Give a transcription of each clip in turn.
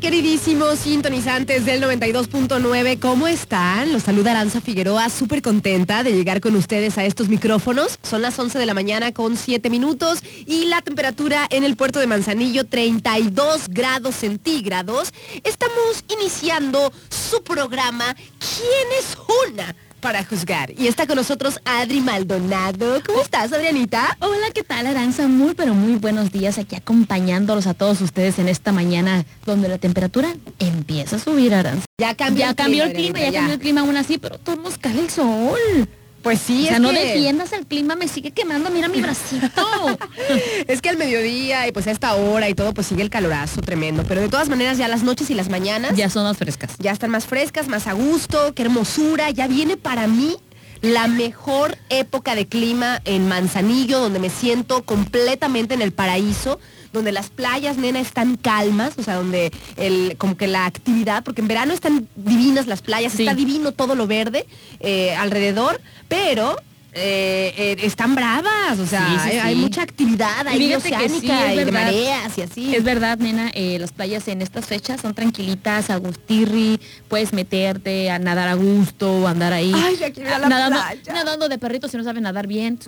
Queridísimos sintonizantes del 92.9. ¿Cómo están? Los saluda Aranza Figueroa, súper contenta de llegar con ustedes a estos micrófonos. Son las 11 de la mañana con 7 minutos y la temperatura en el puerto de Manzanillo 32 grados centígrados. Estamos iniciando su programa ¿Quién es una? Para juzgar. Y está con nosotros Adri Maldonado. ¿Cómo estás, Adrianita? Hola, ¿qué tal, Aranza? Muy, pero muy buenos días aquí acompañándolos a todos ustedes en esta mañana donde la temperatura empieza a subir, Aranza. Ya cambió, Ya cambió el clima, Adrianita, ya cambió el clima aún así, pero todos nos cae el sol. Pues sí, o sea, es no que- defiendas el clima, me sigue quemando, mira mi bracito. Es que al mediodía y pues a esta hora y todo, pues sigue el calorazo tremendo. Pero de todas maneras, ya las noches y las mañanas ya, ya son más frescas. están más frescas, más a gusto, qué hermosura. Ya viene para mí la mejor época de clima en Manzanillo, donde me siento completamente en el paraíso, donde las playas, nena, están calmas, o sea, donde el, como que la actividad, porque en verano están divinas las playas, Sí. está divino todo lo verde eh, alrededor, pero eh, eh, están bravas, o sea, Sí, sí, hay, mucha actividad, sí, oceánica y mareas y así. Es verdad, nena, eh, las playas en estas fechas son tranquilitas, agustirri, puedes meterte a nadar a gusto, andar ahí. Ay, ya quiero ir a la nadando, playa. nadando de perrito si no sabes nadar bien.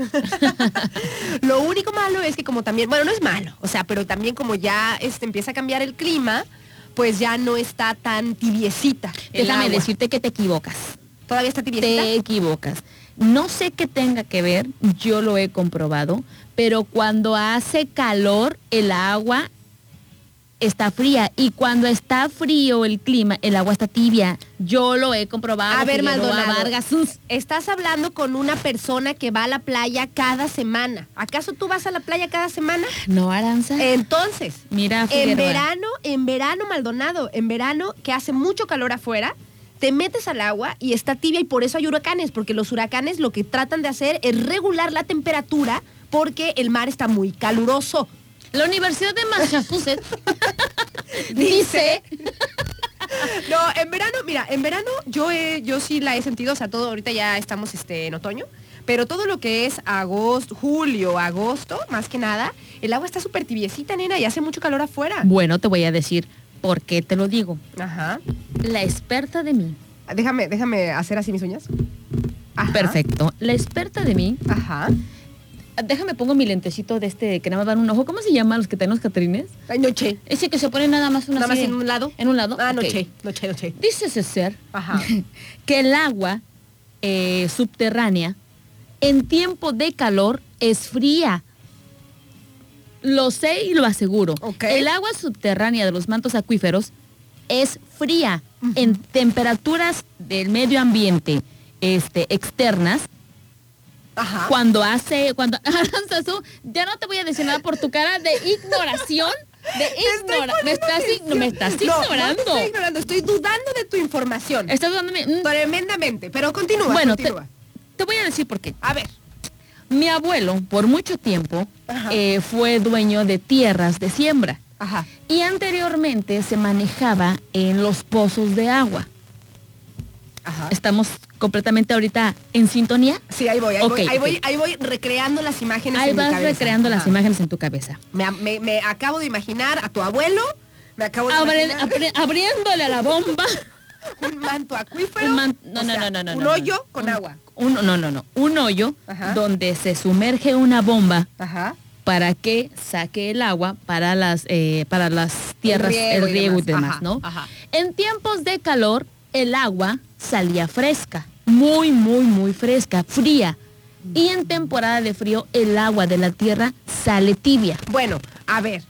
Lo único malo es que como también, bueno, no es malo, o sea, pero también como ya este, empieza a cambiar el clima, pues ya no está tan tibiecita. Déjame decirte que te equivocas. ¿Todavía está tibiecita? Te equivocas. No sé qué tenga que ver, yo lo he comprobado, pero cuando hace calor el agua está fría y cuando está frío el clima, el agua está tibia. Yo lo he comprobado. A ver, Maldonado. Vargas. Estás hablando con una persona que va a la playa cada semana. ¿Acaso tú vas a la playa cada semana? No, Aranza. Entonces, Mira, en verano, en verano, Maldonado, en verano que hace mucho calor afuera, te metes al agua y está tibia y por eso hay huracanes, porque los huracanes lo que tratan de hacer es regular la temperatura porque el mar está muy caluroso. La Universidad de Massachusetts dice No, en verano, mira, en verano yo he- yo sí la he sentido, o sea, todo ahorita ya estamos este en otoño, pero todo lo que es agosto, julio, agosto, más que nada, el agua está súper tibiecita, nena, y hace mucho calor afuera. Bueno, te voy a decir por qué te lo digo. Ajá. La experta de mí. Déjame, déjame hacer así mis uñas. Ajá. Perfecto. La experta de mí Ajá. Déjame pongo mi lentecito de este que nada más dan un ojo. ¿Cómo se llaman los que tenemos catrines? Ay, noche. Ese que se pone nada más una Nada más en un lado. En un lado. Ah, noche, noche, noche. Dice ese ser Ajá. que el agua eh, subterránea en tiempo de calor es fría. Lo sé y lo aseguro. El agua subterránea de los mantos acuíferos es fría en temperaturas del medio ambiente este, externas Ajá. cuando hace, cuando ya no te voy a decir nada por tu cara de ignoración, de ignora, me estás, me estás no ignorando. estoy ignorando, estoy dudando de tu información. Estás dándome, mm, Tremendamente, pero continúa, bueno, te voy a decir por qué. A ver. Mi abuelo, por mucho tiempo, eh, fue dueño de tierras de siembra Ajá. y anteriormente se manejaba en los pozos de agua. Ajá. Estamos completamente ahorita en sintonía. Sí, ahí voy, ahí, voy, ahí, voy, ahí voy recreando las imágenes Ahí en mi vas cabeza. recreando las imágenes en tu cabeza. Me, me- me acabo de imaginar a tu abuelo, me acabo de Abre- imaginar abriéndole a la bomba. un manto acuífero. Un man- no, o no, sea, no, no, no, Un hoyo no. con Un- agua. Un, no, no, no, un hoyo Ajá. donde se sumerge una bomba Ajá. para que saque el agua para las, eh, para las tierras, el riego, y demás, Ajá, ¿no? En tiempos de calor, el agua salía fresca, muy, muy, muy fresca, fría. Y en temporada de frío, el agua de la tierra sale tibia. Bueno, a ver,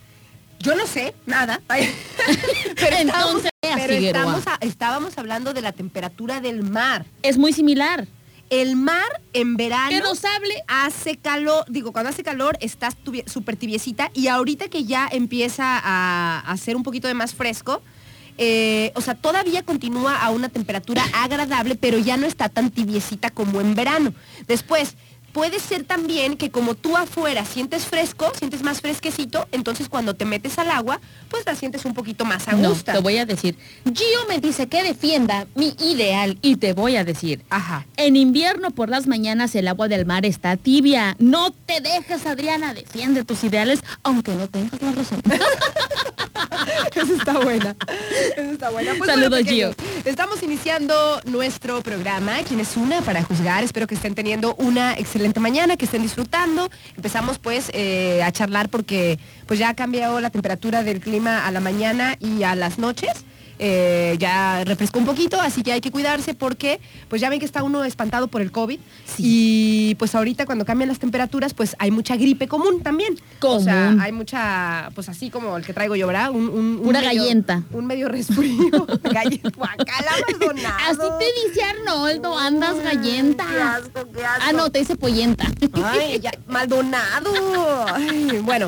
yo no sé nada. Pero estamos, Entonces, vea, pero Figueroa. estamos a- estábamos hablando de la temperatura del mar. Es muy similar. El mar en verano Que nos hable hace calor, digo, cuando hace calor estás súper tibiecita y ahorita que ya empieza a, a hacer un poquito de más fresco, eh, o sea, todavía continúa a una temperatura agradable, pero ya no está tan tibiecita como en verano. Después, puede ser también que como tú afuera sientes fresco, sientes más fresquecito, entonces cuando te metes al agua, pues la sientes un poquito más a No, gusto. te voy a decir. Gio me dice que defienda mi ideal y te voy a decir. Ajá. En invierno por las mañanas el agua del mar está tibia. No te dejes, Adriana. Defiende tus ideales, aunque no tengas la razón. Eso está buena. Eso está buena. Pues Saludos, bueno, pequeños, Estamos iniciando nuestro programa. ¿Quién es una para juzgar? Espero que estén teniendo una excelente mañana, que estén disfrutando. Empezamos pues eh, a charlar porque pues ya ha cambiado la temperatura del clima a la mañana y a las noches. Eh, ya refrescó un poquito, así que hay que cuidarse porque pues ya ven que está uno espantado por el COVID y pues ahorita cuando cambian las temperaturas pues hay mucha gripe común también. O sea, hay mucha, pues así como el que traigo yo, ¿verdad? Un, un- un Una medio- gallenta. Un medio resfrío. Galleta. Así te dice Arnoldo, andas gallenta. Qué asco, qué asco. Ah, no, te dice pollenta. Ay, ya, Maldonado. Ay, bueno,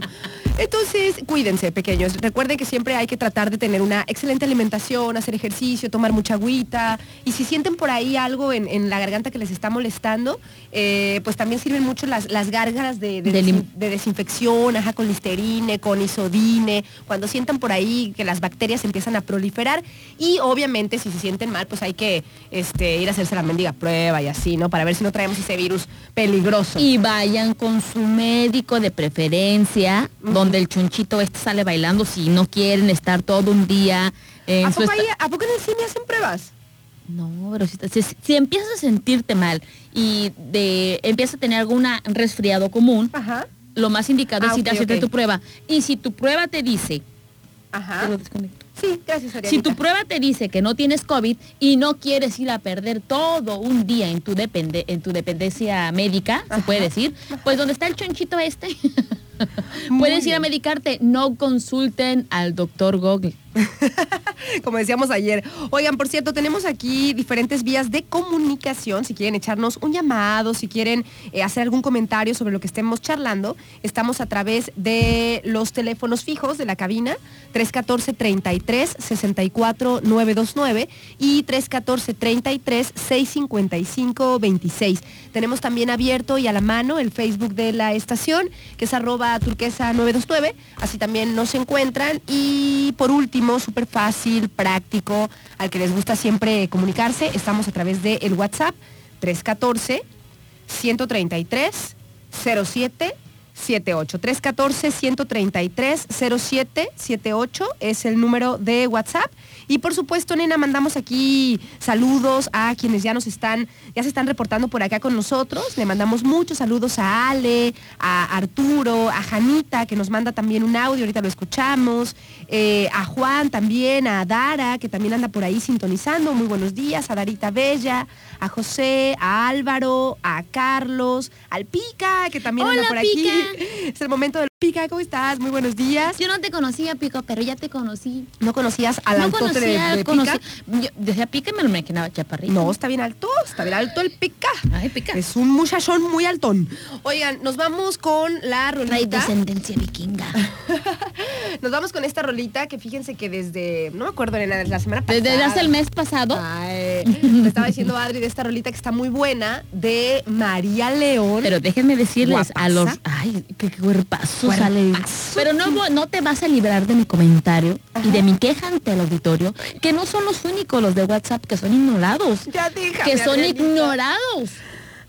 entonces cuídense, pequeños. Recuerden que siempre hay que tratar de tener una excelente alimentación, hacer ejercicio, tomar mucha agüita. Y si sienten por ahí algo en, en la garganta que les está molestando, eh, pues también sirven mucho las, las gárgaras de, de De lim- desin- de desinfección, ajá, con listerine, con isodine, cuando sientan por ahí que las bacterias empiezan a proliferar. Y obviamente si se sienten mal, pues hay que este, ir a hacerse la mendiga prueba y así, ¿no? Para ver si no traemos ese virus peligroso. Y vayan con su médico de preferencia, donde el chunchito este sale bailando si no quieren estar todo un día en ¿A su poco, ahí- ¿A poco en el cine hacen pruebas? No, pero si, si- si empiezas a sentirte mal y de empiezas a tener alguna resfriado común, Ajá. lo más indicado Ah, es ir a ok, hacerte tu prueba. Y si tu prueba te dice, Ajá. Te lo desconecto. Sí, gracias, si tu prueba te dice que no tienes COVID y no quieres ir a perder todo un día en tu depende, en tu dependencia médica, se puede decir, pues donde está el chonchito este, puedes ir a medicarte. No consulten al doctor Google. Como decíamos ayer. Oigan, por cierto, tenemos aquí diferentes vías de comunicación. Si quieren echarnos un llamado, si quieren eh, hacer algún comentario sobre lo que estemos charlando, estamos a través de los teléfonos fijos de la cabina 314-33-64-929 y 314-33-655-26. Tenemos también abierto y a la mano el Facebook de la estación, que es arroba turquesa 929. Así también nos encuentran. Y por último, súper fácil, práctico, al que les gusta siempre comunicarse, estamos a través del WhatsApp 314 133 07 78 314 133 07 78 es el número de WhatsApp. Y por supuesto nena mandamos aquí saludos a quienes ya nos están ya se están reportando por acá con nosotros. Le mandamos muchos saludos a Ale a Arturo a Janita que nos manda también un audio ahorita lo escuchamos. Eh, a Juan también a Dara que también anda por ahí sintonizando. Muy buenos días a Darita Bella a José a Álvaro a Carlos al Pica que también anda Hola, por aquí. Es el momento del Pica, ¿cómo estás? Muy buenos días. Yo no te conocía, Pico, pero ya te conocí. ¿No conocías al no altote de, conocía, de conocí. Pica? Yo decía Pica me lo imaginaba chaparrito. No, está bien alto, está bien alto el Pica. Ay, Pica. Es un muchachón muy altón. Oigan, nos vamos con la rolita. descendencia vikinga. Nos vamos con esta rolita que fíjense que desde, no me acuerdo, nena, desde la semana pasada. Desde hace el mes pasado. Ay, me estaba diciendo Adri de esta rolita que está muy buena de María León. Pero déjenme decirles a los... Ay, qué cuerpazo Sale. Pero no, no te vas a librar de mi comentario y de mi queja ante el auditorio, que no son los únicos los de WhatsApp que son ignorados. ya déjame, que son ignorados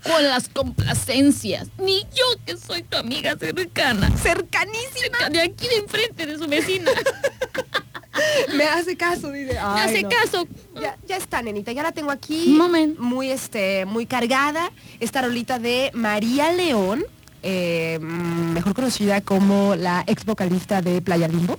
con las complacencias. Ni yo que soy tu amiga cercana. Cercanísima. cerca De aquí de enfrente de su vecina. Me hace caso, dice. Me Ay, hace no. caso. Ya, ya está, nenita, ya la tengo aquí. Muy, este, muy cargada. Esta rolita de María León, eh, mejor conocida como la ex vocalista de Playa Limbo,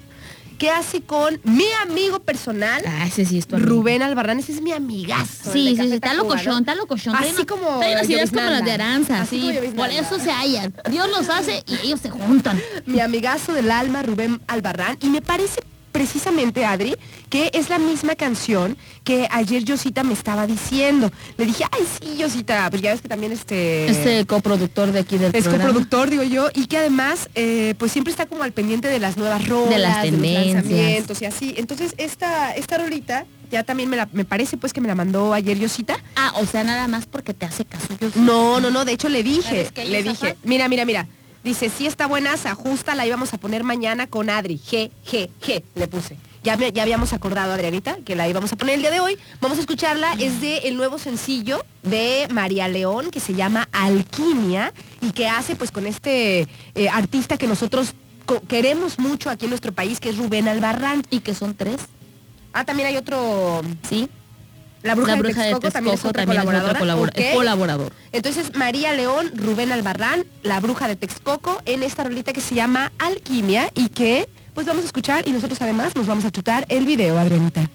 que hace con mi amigo personal, Ah, ese sí es tu amigo. Rubén Albarrán. Ese es mi amigazo. Sí, sí, sí, está locochón, está locochón. Así Trae- como trae unas ideas como las de. Aranza, Así sí. Por eso se hallan. Dios los hace y ellos se juntan. mi amigazo del alma, Rubén Albarrán, y me parece precisamente, Adri, que es la misma canción que ayer Yosita me estaba diciendo. Le dije, ay, sí, Yosita, pues ya ves que también este... Este coproductor de aquí del es programa. coproductor, digo yo, y que además, eh, pues siempre está como al pendiente de las nuevas rolas, De las los tendencias. lanzamientos y así. Entonces, esta, esta rolita, ya también me, la, me parece pues que me la mandó ayer Yosita. Ah, o sea, nada más porque te hace caso yo. No, no, no, de hecho le dije, ¿Sabes qué, le dije, mira, mira, mira. Dice, sí está buena, se ajusta, la íbamos a poner mañana con Adri. G, G, G, le puse. Ya, ya habíamos acordado, Adrianita, que la íbamos a poner el día de hoy. Vamos a escucharla, es de el nuevo sencillo de María León, que se llama Alquimia, y que hace pues con este eh, artista que nosotros queremos mucho aquí en nuestro país, que es Rubén Albarrán. Y que son tres, Ah, también hay otro, ¿sí? La Bruja, la bruja de Texcoco, también es otra colaboradora. colabora- Ok. es colaborador. Entonces, María León, Rubén Albarrán, la bruja de Texcoco, en esta rolita que se llama Alquimia y que pues vamos a escuchar y nosotros además nos vamos a chutar el video, Adrianita.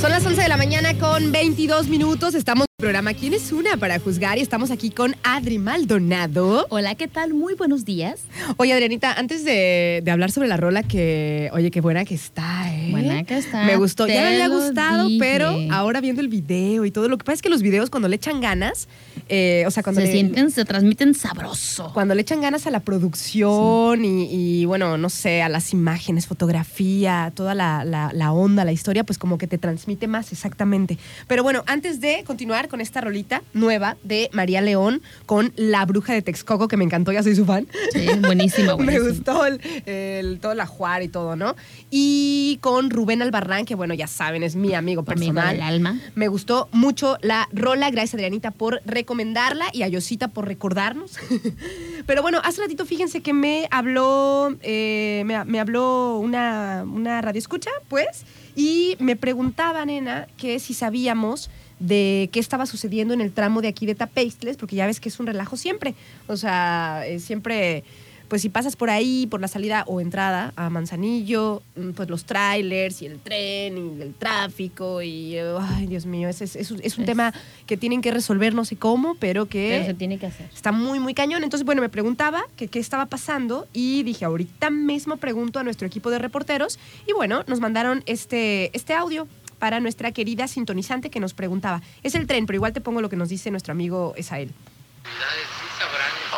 Son las 11 de la mañana con 22 minutos. Estamos programa ¿Quién es una para juzgar? Y estamos aquí con Adri Maldonado. Hola, ¿qué tal? Muy buenos días. Oye, Adrianita, antes de, de hablar sobre la rola que, oye, qué buena que está, ¿eh? Buena que está, Me gustó. te Ya me había gustado, dije. pero ahora viendo el video y todo, lo que pasa es que los videos cuando le echan ganas, eh, o sea, cuando se le, sienten, se transmiten sabroso. cuando le echan ganas a la producción y, y, bueno, no sé, a las imágenes, fotografía, toda la, la- la onda, la historia, pues como que te transmite más exactamente. Pero bueno, antes de continuar con esta rolita nueva de María León con La Bruja de Texcoco, que me encantó, ya soy su fan. Sí, buenísima, Me buenísima. gustó el, el- todo el ajuar y todo, ¿no? Y con Rubén Albarrán, que bueno, ya saben, es mi amigo personal. del alma. Me gustó mucho la rola. Gracias, Adrianita, por recomendarla y a Yosita por recordarnos. Pero bueno, hace ratito fíjense que me habló, eh, me, me habló una, una radio escucha, pues, y me preguntaba, nena, que si sabíamos de qué estaba sucediendo en el tramo de aquí de Tapeistles, porque ya ves que es un relajo siempre. O sea, eh, siempre pues si pasas por ahí, por la salida o entrada a Manzanillo, mm, pues los trailers y el tren y el tráfico y, ay, Dios mío, es, es- es un- es un tema que tienen que resolver, no sé cómo, pero que Pero se tiene que hacer. está muy, muy cañón. Entonces, bueno, me preguntaba que qué estaba pasando y dije, ahorita mismo pregunto a nuestro equipo de reporteros y bueno, nos mandaron este, este audio para nuestra querida sintonizante que nos preguntaba. Es el tren, pero igual te pongo lo que nos dice nuestro amigo Esael.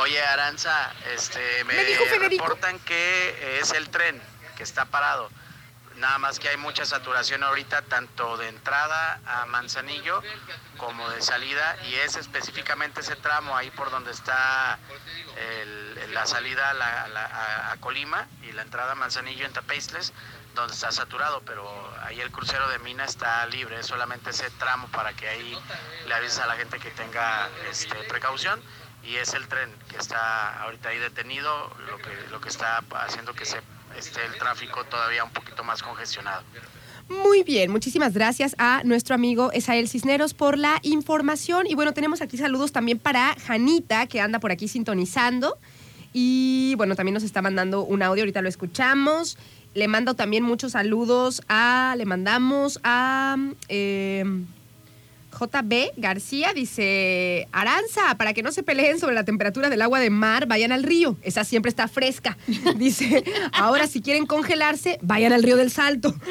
Oye, Aranza, este, me, Me dijo reportan que es el tren que está parado. Nada más que hay mucha saturación ahorita, tanto de entrada a Manzanillo como de salida, y es específicamente ese tramo ahí por donde está el- la salida a, la- a la- a- Colima y la entrada a Manzanillo en Tapeistles, donde está saturado, pero ahí el crucero de Mina está libre, solamente ese tramo para que ahí le avises a la gente que tenga este, precaución y es el tren que está ahorita ahí detenido, lo que, lo que está haciendo que se esté el tráfico todavía un poquito más congestionado. Muy bien, muchísimas gracias a nuestro amigo Esael Cisneros por la información. Y bueno, tenemos aquí saludos también para Janita, que anda por aquí sintonizando. Y bueno, también nos está mandando un audio, ahorita lo escuchamos. Le mando también muchos saludos a, le mandamos a eh, JB García, dice, Aranza, para que no se peleen sobre la temperatura del agua de mar, vayan al río, esa siempre está fresca. Dice, ahora si quieren congelarse, vayan al río del Salto.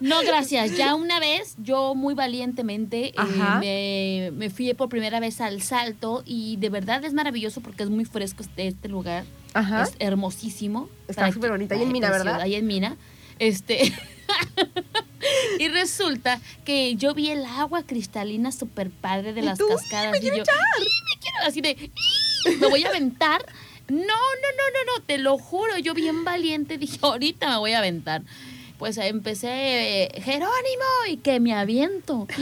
No, gracias. Ya una vez, yo muy valientemente eh, me fui por primera vez al salto y de verdad es maravilloso porque es muy fresco este, este lugar. Ajá. Es hermosísimo. Está súper bonito. Ahí en Mina. ¿verdad? Ahí en Mina. Este. y resulta que yo vi el agua cristalina súper padre de ¿Y las tú? cascadas. ¡Me y quiero yo, echar! "Y me quiero así de. "Y Me voy a aventar. No, no, no, no, no, te lo juro. Yo bien valiente dije, ahorita me voy a aventar. Pues empecé, eh, Jerónimo, y que me aviento.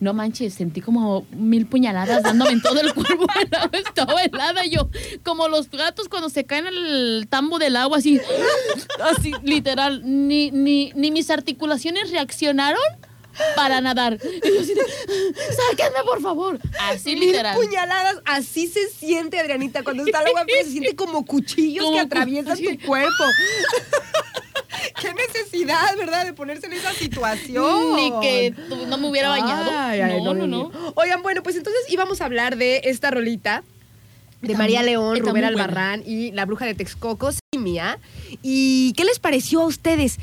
No manches, sentí como mil puñaladas dándome en todo el cuerpo. Estaba helada. Yo, como los gatos cuando se caen en el tambo del agua, así, así, literal. Ni, ni, ni mis articulaciones reaccionaron para nadar. Y yo así de, sáquenme, por favor. Así Mil literal. puñaladas, así se siente, Adrianita, cuando está el agua se siente como cuchillos Como que atraviesan tu cuerpo. Qué necesidad, ¿verdad?, de ponerse en esa situación. Ni que no me hubiera bañado. Ay, ay, no, no, no. Oigan, bueno, pues entonces íbamos a hablar de esta rolita de María León, Rubén buena. Albarrán y la bruja de Texcoco, Simia. ¿Y qué les pareció a ustedes?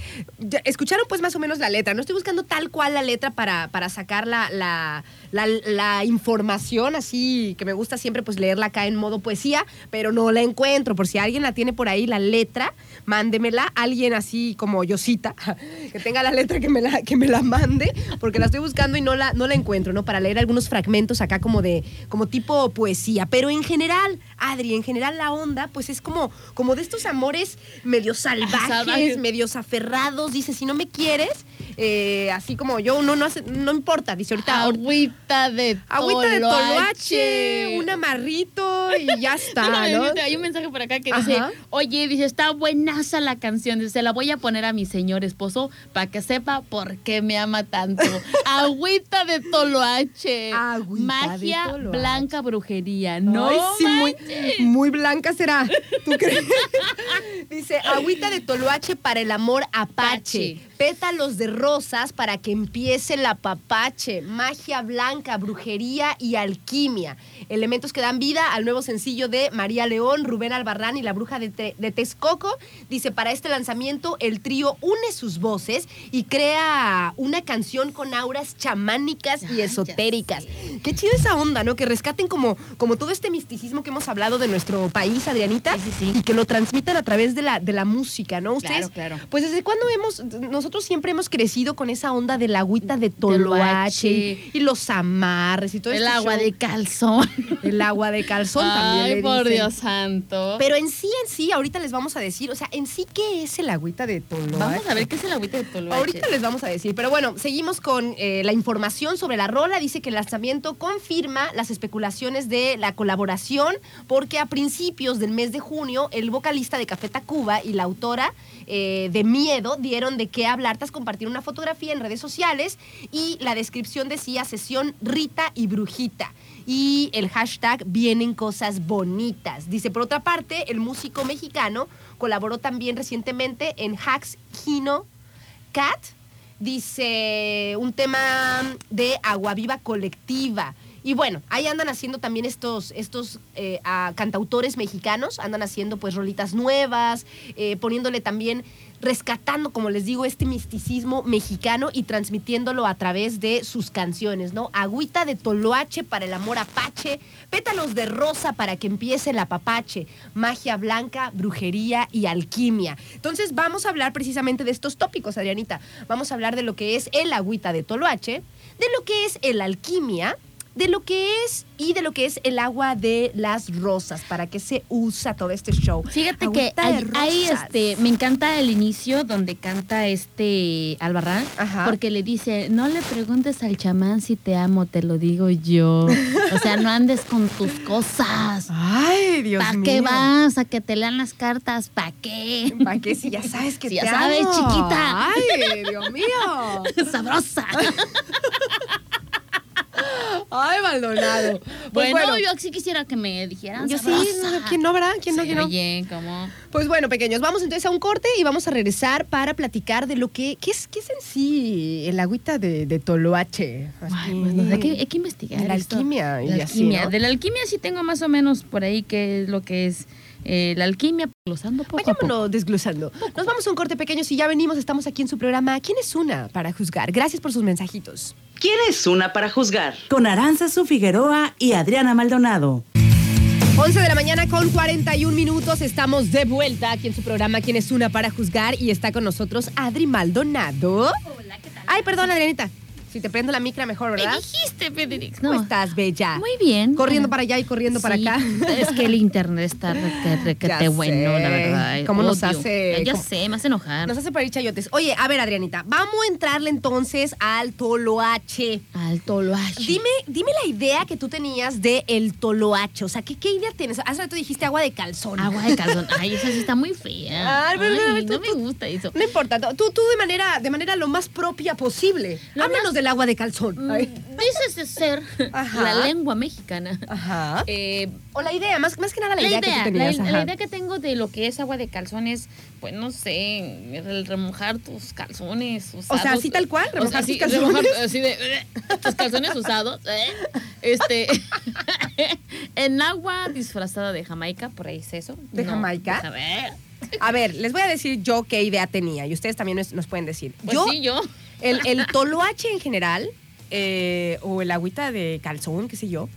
Escucharon pues más o menos la letra. No estoy buscando tal cual la letra para, para sacar la, la, la- la información así que me gusta siempre pues leerla acá en modo poesía, pero no la encuentro. Por si alguien la tiene por ahí, la letra, mándemela. Alguien así como Yosita, que tenga la letra que me la, que me la mande, porque la estoy buscando y no la, no la encuentro, ¿no? Para leer algunos fragmentos acá como de, como tipo poesía. Pero en general, Adri, en general la onda, pues es como, como de estos amores medio salvajes, salvajes. medios aferrados. Dice, si no me quieres, eh, así como yo, no, no, hace- no importa. Dice ahorita, Agüita de Agüita de toloache. un amarrito y ya está, ¿no? Hay un mensaje por acá que dice, oye, dice, está buenaza la canción, dice, se la voy a poner a mi señor esposo para que sepa por qué me ama tanto. Agüita de toloache. Agüita de Magia toloache. blanca brujería. No Ay, sí, muy, muy blanca será. ¿Tú crees? Dice, agüita de toloache para el amor apache. Pache. Pétalos de rosas para que empiece la papache. Magia blanca, brujería y alquimia. Elementos que dan vida al nuevo sencillo de María León, Rubén Albarrán y la bruja de, Te- de Texcoco. Dice, para este lanzamiento el trío une sus voces y crea una canción con auras chamánicas y Ay, esotéricas. Qué chido esa onda, ¿no? Que rescaten como, como todo este misticismo que hemos hablado de nuestro país, Adrianita, Sí, sí, sí. y que lo transmitan a través de la, de la música, ¿no? Ustedes, Claro, claro. Pues desde cuándo hemos, nosotros siempre hemos crecido con esa onda de la agüita de toloache Toloache. y los amarres y todo El este agua show. de calzón. El agua de calzón también Ay, le por dicen. Dios santo. Pero en sí, en sí, ahorita les vamos a decir, o sea, en sí, ¿qué es el agüita de toloache? Vamos a ver qué es el agüita de toloache. Ahorita les vamos a decir, pero bueno, seguimos con eh, la información sobre la rola. Dice que el lanzamiento confirma las especulaciones de la colaboración, porque a principios del mes de junio, el vocalista de Café Tacuba y la autora eh, de Miedo dieron de qué hablar tras compartir una fotografía en redes sociales y la descripción decía sesión Rita y Brujita. Y el hashtag vienen cosas bonitas. Dice, por otra parte, el músico mexicano colaboró también recientemente en Hacks Hino Cat dice un tema de agua viva colectiva. Y bueno, ahí andan haciendo también estos, estos eh, cantautores mexicanos, andan haciendo pues rolitas nuevas, eh, poniéndole también, rescatando, como les digo, este misticismo mexicano y transmitiéndolo a través de sus canciones, ¿no? Agüita de toloache para el amor apache, pétalos de rosa para que empiece la papache, magia blanca, brujería y alquimia. Entonces vamos a hablar precisamente de estos tópicos, Adrianita. Vamos a hablar de lo que es el agüita de toloache, de lo que es el alquimia, de lo que es y de lo que es el agua de las rosas, para qué se usa todo este show. Fíjate que Agüita hay, este, me encanta el inicio donde canta este Albarrán, Ajá. porque le dice, no le preguntes al chamán si te amo, te lo digo yo. O sea, no andes con tus cosas. Ay, Dios ¿Para mío. qué vas? ¿A que te lean las cartas? ¿Para qué? ¿Para qué si ya sabes que Si te ya sabes, chiquita. Ay, Dios mío. Sabrosa. Ay, Maldonado. Pues bueno, bueno, yo sí quisiera que me dijeran yo sí, sabrosa. ¿quién no, verdad? ¿Quién no, quién no? Oye, ¿cómo? Pues bueno, pequeños, vamos entonces a un corte y vamos a regresar para platicar de lo que, ¿qué es, qué es en sí el agüita de, de toloache? Ay, Así. pues hay que, hay que investigar. De la esto. alquimia y La así, alquimia. ¿no? De la alquimia sí tengo más o menos por ahí qué es lo que es eh, la alquimia, glosando poco a poco. Vayámonos desglosando. Nos vamos a un corte pequeño. Si ya venimos, estamos aquí en su programa. ¿Quién es una para juzgar? Gracias por sus mensajitos. ¿Quién es una para juzgar? Con Aranzazu Figueroa y Adriana Maldonado. 11 de la mañana con 41 minutos. Estamos de vuelta aquí en su programa ¿Quién es una para juzgar? Y está con nosotros Adri Maldonado. Hola, ¿qué tal? Ay, perdón, Adrianita. Si te prendo la micra mejor, Me ¿verdad? dijiste, Federic. ¿Cómo No. estás, bella? Muy bien. Corriendo para allá y corriendo para acá. Es que el internet está requete, bueno, la verdad. ¿Cómo nos hace- Ya, sé, me hace enojar. Nos hace parir chayotes. Oye, a ver, Adrianita, vamos a entrarle entonces al toloache. Al toloache. Dime, dime la idea que tú tenías de el toloache. O sea, ¿qué, qué idea tienes? Hace rato dijiste agua de calzón. Agua de calzón. Ay, esa sí está muy fea. Ay, pero, pero, Ay, tú- no me gusta eso. No importa, tú, tú de manera, de manera lo más propia posible. Lo Háblanos más- del agua de calzón. Mm. Dices de ser Ajá. la lengua mexicana. Ajá. Eh, O la idea, más, más que nada la, la idea, idea, que tú la, tenías. la ajá. idea que tengo de lo que es agua de calzón es, pues no sé, el remojar tus calzones usados. O sea, así tal cual, O sea, remojar sí, tus calzones. remojar, así de tus calzones usados. eh, Este, en agua disfrazada de Jamaica, por ahí es eso. ¿De Jamaica? pues, a ver, A ver, les voy a decir yo qué idea tenía y ustedes también nos, nos pueden decir. pues yo, sí, yo. El, el toloache en general, eh, o el agüita de calzón, qué sé yo,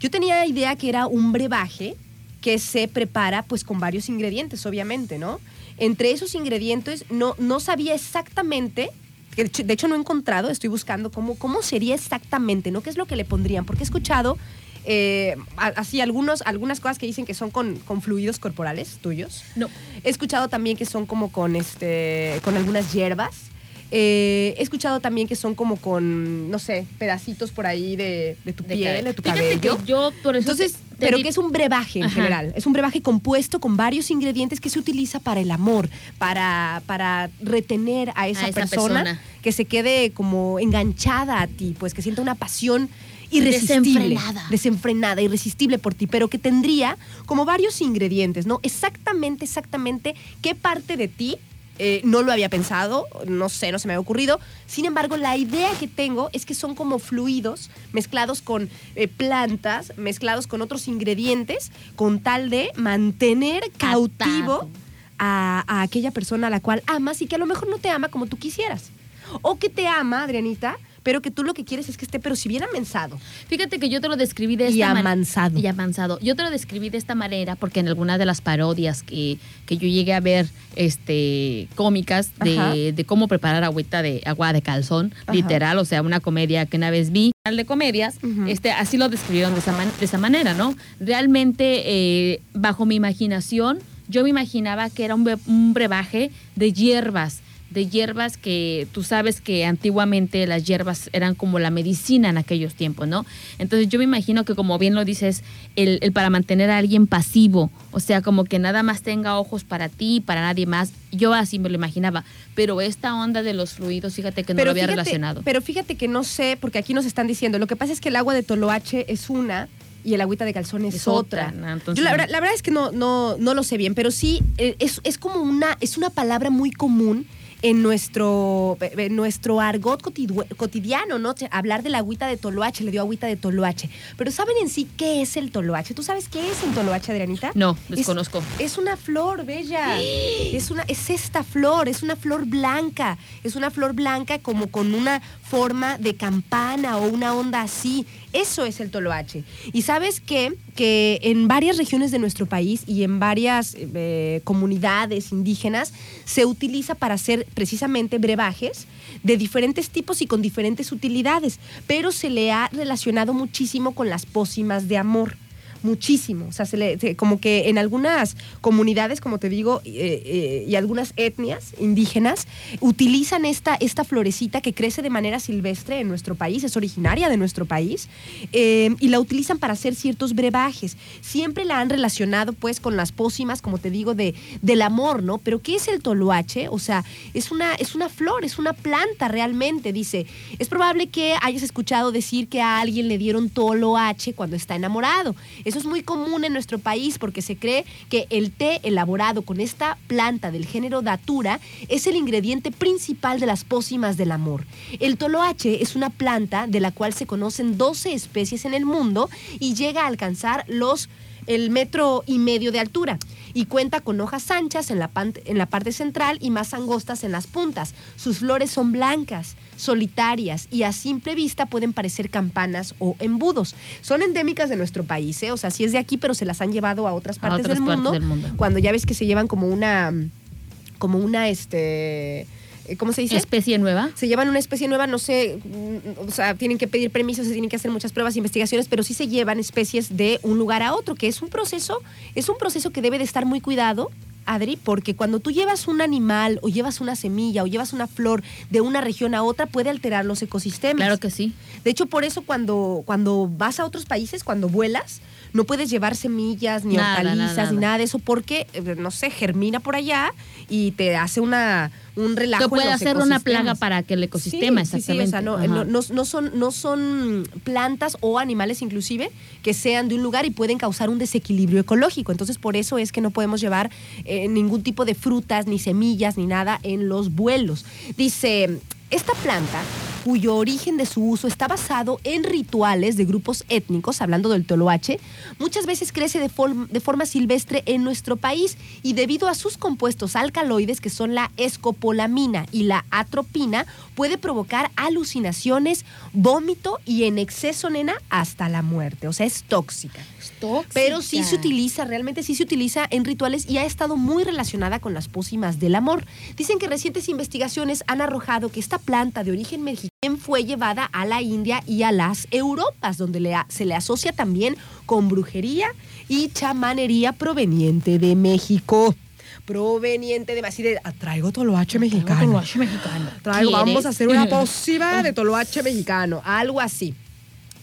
yo tenía idea que era un brebaje que se prepara pues con varios ingredientes, obviamente, ¿no? Entre esos ingredientes no, no sabía exactamente, de hecho- no he encontrado, estoy buscando cómo, cómo sería exactamente, ¿no? ¿Qué es lo que le pondrían? Porque he escuchado eh, así algunos, algunas cosas que dicen que son con, con fluidos corporales tuyos. No. He escuchado también que son como con este con algunas hierbas. Eh, he escuchado también que son como con, no sé, pedacitos por ahí de, de tu De piel, cabello. de tu Fíjate cabello. que yo por eso Entonces, te- pero que es un brebaje en Ajá. general. Es un brebaje compuesto con varios ingredientes que se utiliza para el amor, para, para retener a esa, A esa persona, persona. que se quede como enganchada a ti, pues que sienta una pasión irresistible, Desenfrenada. desenfrenada, irresistible por ti, pero que tendría como varios ingredientes, ¿no? Exactamente, exactamente qué parte de ti eh, no lo había pensado, no sé, no se me había ocurrido. Sin embargo, la idea que tengo es que son como fluidos mezclados con eh, plantas, mezclados con otros ingredientes, con tal de mantener cautivo a, a aquella persona a la cual amas y que a lo mejor no te ama como tú quisieras. O que te ama, Adrianita, pero que tú lo que quieres es que esté, pero si bien amensado. Fíjate que yo te lo describí de Y esta manera. amansado. Y amansado. Yo te lo describí de esta manera porque en algunas de las parodias que, que yo llegué a ver este cómicas de, de cómo preparar agüita de agua de calzón, Ajá. literal, o sea, una comedia que una vez vi, de comedias, este, así lo describieron de esa, man- de esa manera, ¿no? Realmente, eh, bajo mi imaginación, yo me imaginaba que era un, bre- un brebaje de hierbas de hierbas que tú sabes que antiguamente las hierbas eran como la medicina en aquellos tiempos, ¿no? Entonces yo me imagino que como bien lo dices, el, el para mantener a alguien pasivo, o sea, como que nada más tenga ojos para ti, para nadie más, yo así me lo imaginaba, pero esta onda de los fluidos, fíjate que no lo había fíjate, relacionado. Pero fíjate que no sé, porque aquí nos están diciendo, lo que pasa es que el agua de toloache es una y el agüita de calzón es, Es otra. otra, ¿no? Entonces- Yo la, verdad- la verdad es que no, no, no lo sé bien, pero sí eh, es, es como una, es una palabra muy común en nuestro, en nuestro argot cotidiano, ¿no? Hablar de la agüita de toloache, le dio agüita de toloache. Pero ¿saben en sí qué es el toloache? ¿Tú sabes qué es el toloache, Adrianita? No, Es- desconozco. Es una flor bella. Es una es esta flor, es una flor blanca. Es una flor blanca como con una forma de campana o una onda así. Eso es el toloache. Y sabes qué? que en varias regiones de nuestro país y en varias eh, comunidades indígenas se utiliza para hacer precisamente brebajes de diferentes tipos y con diferentes utilidades, pero se le ha relacionado muchísimo con las pócimas de amor muchísimo. O sea, se le, como que en algunas comunidades, como te digo, eh, eh, y algunas etnias indígenas, utilizan esta, esta florecita que crece de manera silvestre en nuestro país, es originaria de nuestro país, eh, y la utilizan para hacer ciertos brebajes. Siempre la han relacionado, pues, con las pócimas, como te digo, de, del amor, ¿no? Pero ¿qué es el toloache? O sea, es una, es una flor, es una planta realmente, dice. Es probable que hayas escuchado decir que a alguien le dieron toloache cuando está enamorado. Eso es muy común en nuestro país porque se cree que el té elaborado con esta planta del género datura es el ingrediente principal de las pócimas del amor. El toloache es una planta de la cual se conocen 12 especies en el mundo y llega a alcanzar los el metro y medio de altura y cuenta con hojas anchas en la, en la parte central y más angostas en las puntas. Sus flores son blancas, solitarias y a simple vista pueden parecer campanas o embudos. Son endémicas de nuestro país, ¿eh? o sea, sí es de aquí, pero se las han llevado a otras A partes, otras del, partes mundo, del mundo. Cuando ya ves que se llevan como una, como una, este ¿cómo se dice? Especie nueva. se llevan una especie nueva, no sé, mm, o sea, tienen que pedir permisos, se tienen que hacer muchas pruebas e investigaciones, pero sí se llevan especies de un lugar a otro, que es un proceso, es un proceso que debe de estar muy cuidado. Adri, porque cuando tú llevas un animal o llevas una semilla o llevas una flor de una región a otra puede alterar los ecosistemas. Claro que sí. De hecho, por eso cuando, cuando vas a otros países, cuando vuelas, no puedes llevar semillas, ni Nada, hortalizas, nada, ni nada. de eso, porque, eh, no sé, germina por allá y te hace una, un relajo. Que en puede los hacer una plaga para que el ecosistema, Sí, sí, sí, exactamente. o sea, no, no- no son, no son plantas o animales inclusive que sean de un lugar y pueden causar un desequilibrio ecológico. Entonces, por eso es que no podemos llevar eh, ningún tipo de frutas, ni semillas, ni nada en los vuelos. Dice, esta planta cuyo origen de su uso está basado en rituales de grupos étnicos, hablando del toloache, muchas veces crece de, de forma silvestre en nuestro país y debido a sus compuestos alcaloides, que son la escopolamina y la atropina, puede provocar alucinaciones, vómito y en exceso, nena, hasta la muerte. O sea, es tóxica. Pero sí se utiliza, realmente sí se utiliza en rituales y ha estado muy relacionada con las pócimas del amor. Dicen que recientes investigaciones han arrojado que esta planta de origen mexicano fue llevada a la India y a las Europas, donde le a- se le asocia también con brujería y chamanería proveniente de México. Proveniente de así de "Ah, traigo toloache mexicano. Toloache mexicano. Traigo, vamos a hacer una pócima de toloache mexicano, algo así.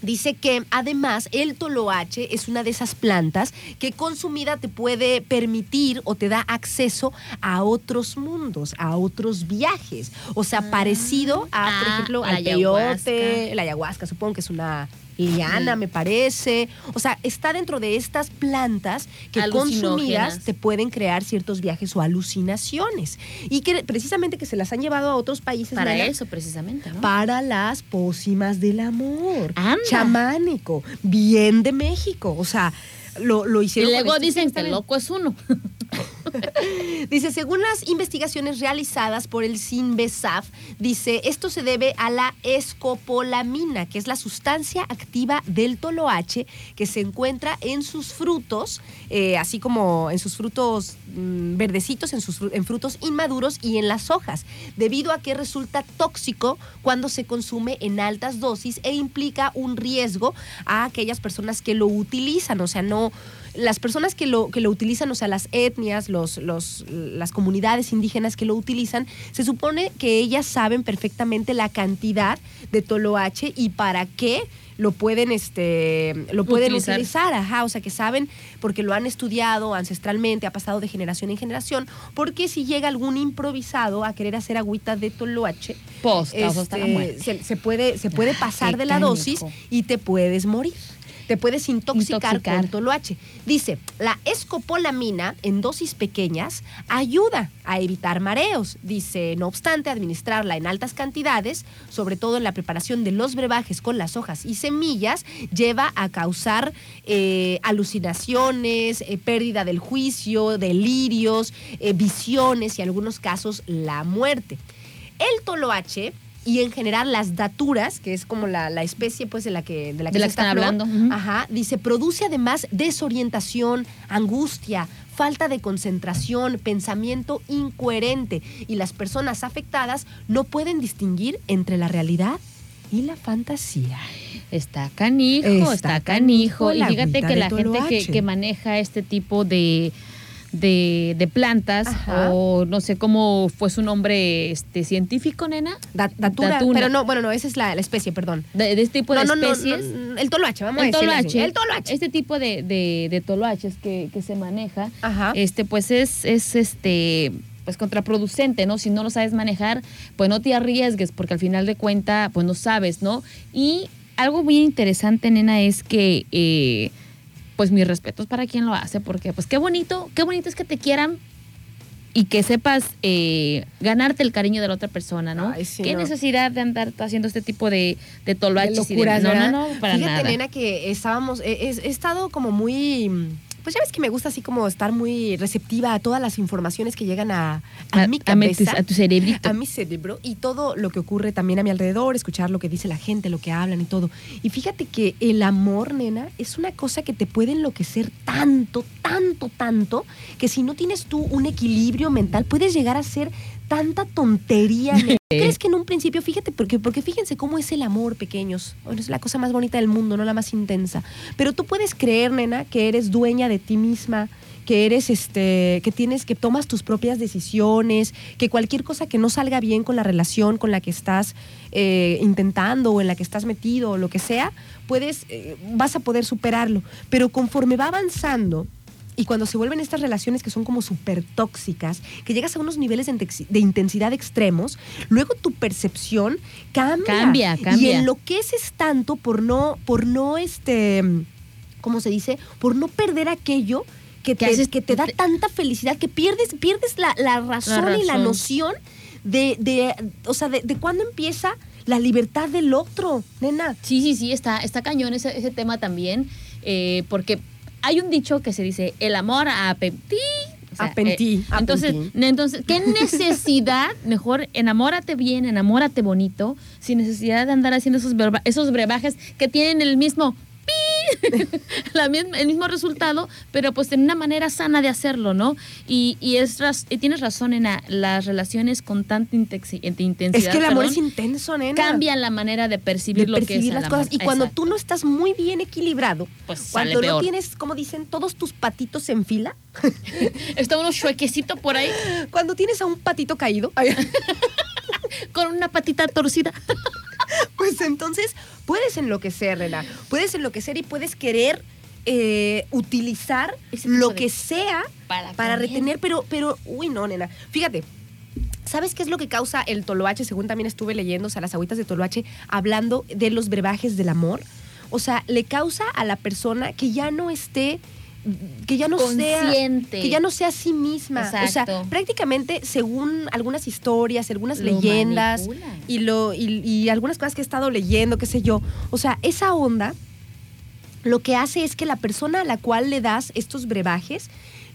Dice que además el toloache es una de esas plantas que consumida te puede permitir o te da acceso a otros mundos, a otros viajes. O sea, parecido a, por Ah, ejemplo, al peyote, ayahuasca. la ayahuasca, supongo que es una liana, me parece. O sea, está dentro de estas plantas que consumidas te pueden crear ciertos viajes o alucinaciones. Y que precisamente que se las han llevado a otros países. Para eso, precisamente, ¿no? para las pócimas del amor. Anda. Chamánico. Bien de México. O sea, lo, lo y hicieron. con luego estos- dicen que loco es uno. Dice, según las investigaciones realizadas por el SINBESAF, dice, esto se debe a la escopolamina, que es la sustancia activa del toloache que se encuentra en sus frutos, eh, así como en sus frutos mm, verdecitos, en sus en frutos inmaduros y en las hojas, debido a que resulta tóxico cuando se consume en altas dosis e implica un riesgo a aquellas personas que lo utilizan, o sea, no las personas que lo, que lo utilizan, o sea, las etnias, los, los, las comunidades indígenas que lo utilizan, se supone que ellas saben perfectamente la cantidad de toloache y para qué lo pueden, este, lo pueden Utilizar. utilizar. Ajá, o sea, que saben porque lo han estudiado ancestralmente, ha pasado de generación en generación, porque si llega algún improvisado a querer hacer agüita de toloache, Post, este, se, se puede, se puede pasar de la dosis y te puedes morir. Te puedes intoxicar, Intoxicar. con toloache. Dice, la escopolamina en dosis pequeñas ayuda a evitar mareos. Dice, no obstante, administrarla en altas cantidades, sobre todo en la preparación de los brebajes con las hojas y semillas, lleva a causar eh, alucinaciones, eh, pérdida del juicio, delirios, eh, visiones y en algunos casos la muerte. El toloache y en general las daturas, que es como la, la especie pues de la que de la que, De la es que esta están flor, hablando, ajá, dice produce además desorientación, angustia, falta de concentración, pensamiento incoherente y las personas afectadas no pueden distinguir entre la realidad y la fantasía. Está canijo, Está está, canijo canijo. Y fíjate que la gente que maneja este tipo de, de, de plantas, Ajá. o no sé cómo fue su nombre este científico, nena, Da- datura, Datuna. pero no, bueno, no, esa es la, la especie, perdón. de, de este tipo no, de no, especies. no, el toloache, vamos a así. toloache, El toloache. este tipo de, de, de toloaches que, que se maneja, Ajá. este, pues es, es este pues contraproducente, ¿no? Si no lo sabes manejar, pues no te arriesgues, porque al final de cuenta, pues no sabes, ¿no? Y algo muy interesante, nena, es que eh, pues mis respetos para quien lo hace, porque pues qué bonito, qué bonito es que te quieran y que sepas eh, ganarte el cariño de la otra persona, ¿no? Ay, sí, qué no. necesidad de andar haciendo este tipo de, de de toloaches y de, no, no, no, para Fíjate, nada. nena, que estábamos, he, he- he estado como muy, pues ya ves que me gusta así como estar muy receptiva a todas las informaciones que llegan a, a, mi cabeza. a tu cerebrito. a mi cerebro y todo lo que ocurre también a mi alrededor, escuchar lo que dice la gente, lo que hablan y todo. Y fíjate que el amor, nena, es una cosa que te puede enloquecer tanto, tanto, tanto, que si no tienes tú un equilibrio mental, puedes llegar a ser tanta tontería. ¿Crees que en un principio, fíjate, porque, porque fíjense cómo es el amor, pequeños? Bueno, es la cosa más bonita del mundo, no la más intensa. Pero tú puedes creer, nena, que eres dueña de ti misma, que eres este, que tienes, que tomas tus propias decisiones, que cualquier cosa que no salga bien con la relación con la que estás eh, intentando o en la que estás metido o lo que sea, puedes, eh, vas a poder superarlo. Pero conforme va avanzando, y cuando se vuelven estas relaciones que son como súper tóxicas, que llegas a unos niveles de, intensidad extremos, luego tu percepción cambia. Cambia, Y cambia. enloqueces tanto por no, por no, este, ¿cómo se dice? Por no perder aquello que te, Que haces- que te da tanta felicidad que pierdes, pierdes la, la razón y la noción de, de, o sea, de, de cuándo empieza la libertad del otro, nena. Sí, sí, sí, está, está cañón ese, ese tema también, eh, porque hay un dicho que se dice, el amor a apetí. Apentí, entonces, apentí. ne- entonces, ¿qué necesidad? Mejor enamórate bien, enamórate bonito, sin necesidad de andar haciendo esos, esos brebajes que tienen el mismo la misma- el mismo resultado, pero pues en una manera sana de hacerlo, ¿no? Y, y es y tienes razón en las relaciones con tanta intensidad. Es que el amor perdón, es intenso, nena. cambian la manera de percibir de lo que es percibir el las amor. cosas. Y cuando Exacto. tú no estás muy bien equilibrado, Pues sale cuando no tienes, como dicen, todos tus patitos en fila, Está uno chuequecito por ahí cuando tienes a un patito caído, con una patita torcida. pues entonces puedes enloquecer, nena. Puedes enloquecer y puedes querer eh, utilizar lo que sea Para retener, pero, pero, uy, no, nena. Fíjate. ¿Sabes qué es lo que causa el toloache? Según también estuve leyendo, o sea, las agüitas de toloache, hablando de los brebajes del amor. O sea, le causa a la persona que ya no esté, que ya no sea, Consciente. que ya no sea a sí misma. O sea, prácticamente según algunas historias, algunas Lo leyendas manipula. y, lo, y, y algunas cosas que he estado leyendo, qué sé yo. O sea, esa onda lo que hace es que la persona a la cual le das estos brebajes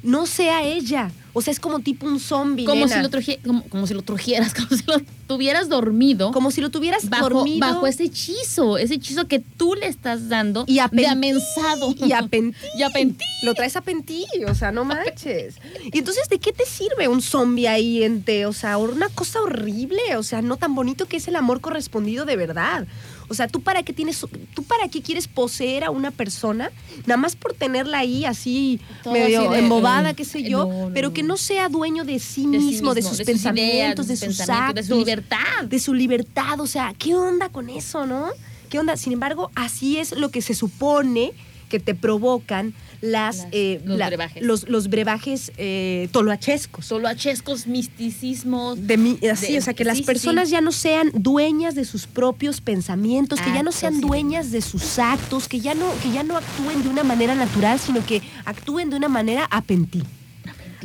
no sea ella. O sea, es como tipo un zombie. Como si, como, como si lo trujeras, como si lo tuvieras dormido. Como si lo tuvieras bajo, dormido. bajo ese hechizo, ese hechizo que tú le estás dando Y de apentí, amensado. Y apentí. Y apentí. Lo traes a pentí, o sea, no manches. Y entonces, ¿de qué te sirve un zombie ahí ente? O sea, una cosa horrible, o sea, no tan bonito que es el amor correspondido de verdad. O sea, ¿tú para qué tienes, tú para qué quieres poseer a una persona? Nada más por tenerla ahí así, Todo medio así de, embobada, eh, qué sé eh, yo, no, no, pero que no sea dueño de sí De sí mismo, de sus pensamientos, de sus sus pensamientos, actos, de su libertad. de su libertad. O sea, ¿qué onda con eso, no? ¿Qué onda? Sin embargo, así es lo que se supone que te provocan las, Las- eh, los brebajes. los, los brebajes eh, toloachescos. Solo achescos, misticismos. De así, De- o sea, que sí, las personas sí. ya no sean dueñas de sus propios pensamientos, que ya no Actos, sean dueñas de sus actos, que ya no, que ya no actúen de una manera natural, sino que actúen de una manera apentí.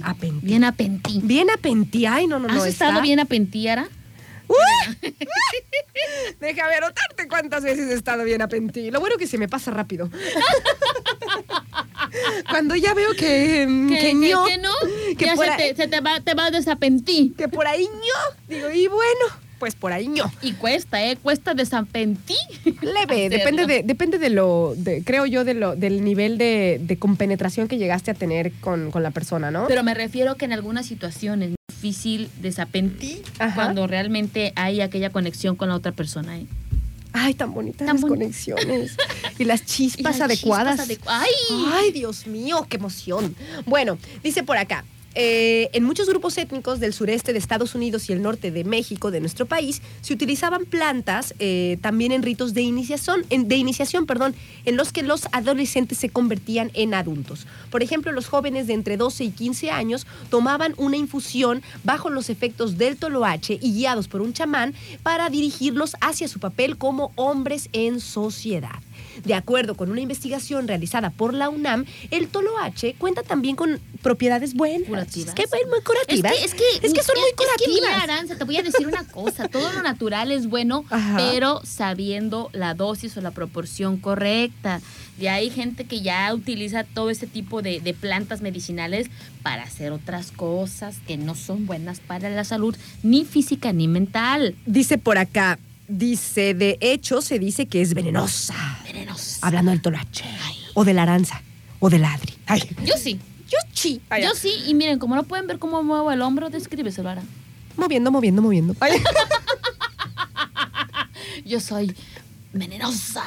Apentí. Bien apentí. Bien apentí. Ay, no, no, no. ¿Has estado está- bien apentí, Ara? Déjame anotarte cuántas veces he estado bien apentí. Lo bueno que se me pasa rápido. Cuando ya veo que, mm, ¿Que, que, que- ño, no? que ya se, ahí- te, se te va, te va que por ahí ño. Digo, y bueno, pues por ahí ño. Y cuesta, ¿eh? Cuesta desapentí. Leve, depende de, depende de lo, de- creo yo, de lo, del nivel de, de compenetración que llegaste a tener con, con la persona, ¿no? Pero me refiero que en algunas situaciones es difícil desapentí Ajá. cuando realmente hay aquella conexión con la otra persona. ¿eh? Ay, tan bonitas Tan las boni- conexiones. y las Y chispas las adecuadas. chispas adecu- ¡Ay! Ay, Dios mío, qué emoción. Bueno, dice por acá. Eh, en muchos grupos étnicos del sureste de Estados Unidos y el norte de México, de nuestro país, se utilizaban plantas eh, también en ritos de iniciación, en- de iniciación, perdón, en los que los adolescentes se convertían en adultos. Por ejemplo, los jóvenes de entre 12 y 15 años tomaban una infusión bajo los efectos del toloache y guiados por un chamán para dirigirlos hacia su papel como hombres en sociedad. De acuerdo con una investigación realizada por la UNAM, el toloache cuenta también con propiedades buenas. Curativas. Que muy curativas. Es que, es que, Es que son muy es que, mira, curativas. Aranza, te voy a decir una cosa. Todo lo natural es bueno, Ajá. pero sabiendo la dosis o la proporción correcta. Y hay gente que ya utiliza todo ese tipo de, de plantas medicinales para hacer otras cosas que no son buenas para la salud, ni física ni mental. Dice por acá, dice, de hecho se dice que es venenosa. Venenos. Hablando del toloache. O de la aranza. O del adri. Ay. Yo sí. Yo sí. Ay, Yo sí. Y miren, como no pueden ver cómo muevo el hombro, descríbeselo ahora. Moviendo, moviendo, moviendo. Yo soy venenosa.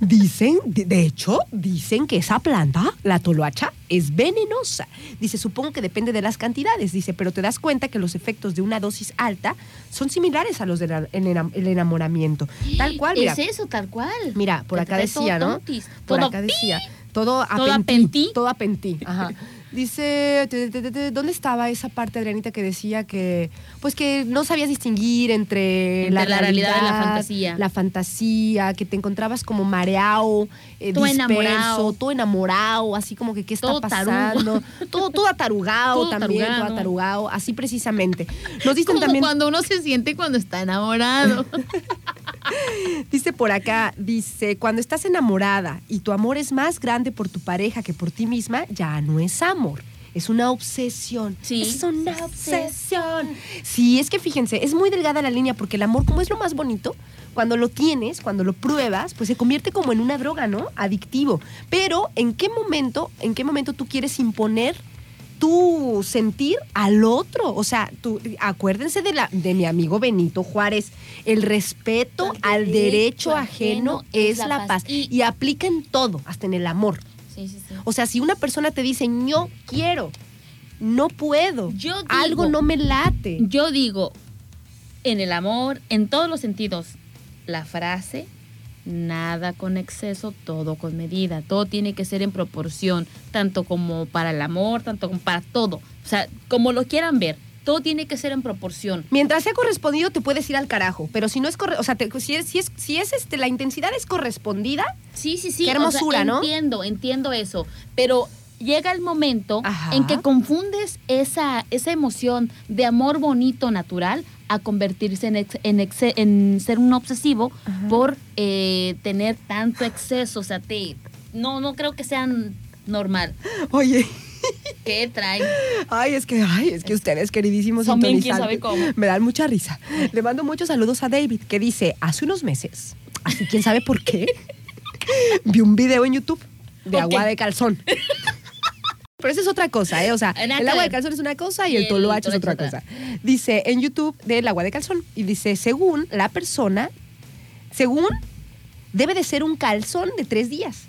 Dicen, de, hecho, dicen que esa planta, la toloacha, es venenosa. Dice, supongo que depende de las cantidades, dice, pero te das cuenta que los efectos de una dosis alta son similares a los del el enamoramiento. Tal cual, mira. Es eso, tal cual. Mira, por acá decía, ¿no? Por todo acá decía. Todo a Todo a pentí, pentí. Todo a pentí. Ajá. Dice, ¿dónde estaba esa parte, Adrianita, que decía que, pues que no sabías distinguir entre, Entre la realidad y la fantasía. La fantasía, que te encontrabas como mareado, eh, Todo disperso, enamorado. todo enamorado, así como que qué está Todo pasando. Todo, todo atarugado Todo también, todo atarugado. atarugado, así precisamente. Nos dicen Como también. cuando uno se siente cuando está enamorado. Dice por acá, dice, cuando estás enamorada y tu amor es más grande por tu pareja que por ti misma, ya no es amor. Es una obsesión. Sí. Es una obsesión. Sí, es que fíjense, es muy delgada la línea porque el amor, como es lo más bonito, cuando lo tienes, cuando lo pruebas, pues se convierte como en una droga, ¿no? Adictivo. Pero, ¿en qué momento, en qué momento tú quieres imponer tu sentir al otro. O sea, tú, acuérdense de, la, de mi amigo Benito Juárez. El respeto Al al derecho derecho ajeno ajeno es la la paz. paz. Y- Y aplica en todo, hasta en el amor. Sí, sí, sí. O sea, si una persona te dice, yo quiero, no puedo, Yo digo- algo no me late. Yo digo, en el amor, en todos los sentidos, la frase, nada con exceso, todo con medida. Todo tiene que ser en proporción, tanto como para el amor, tanto como para todo. O sea, como lo quieran ver, todo tiene que ser en proporción. Mientras sea correspondido, te puedes ir al carajo. Pero si no es corre o sea, te- si es, si es, si es este, la intensidad es correspondida, Sí, sí, sí. Qué o sea, hermosura, ¿no? Entiendo, entiendo eso. Pero llega el momento Ajá. en que confundes esa, esa emoción de amor bonito, natural, a convertirse en, ex- en, exe- en ser un obsesivo por eh, tener tanto exceso. O sea, te, no, no creo que sean normal. oye. ¿Qué traen? Ay, es que, ay, es que ustedes, queridísimos Son bien, quién sabe cómo. me dan mucha risa. Le mando muchos saludos a David, que dice, hace unos meses, así quién sabe por qué, vi un video en YouTube de agua de calzón. Pero esa es otra cosa, ¿eh? O sea, el agua de calzón es una cosa y, Y el toloache es otra cosa. Dice en YouTube del agua de calzón y dice, según la persona, según debe de ser un calzón de tres días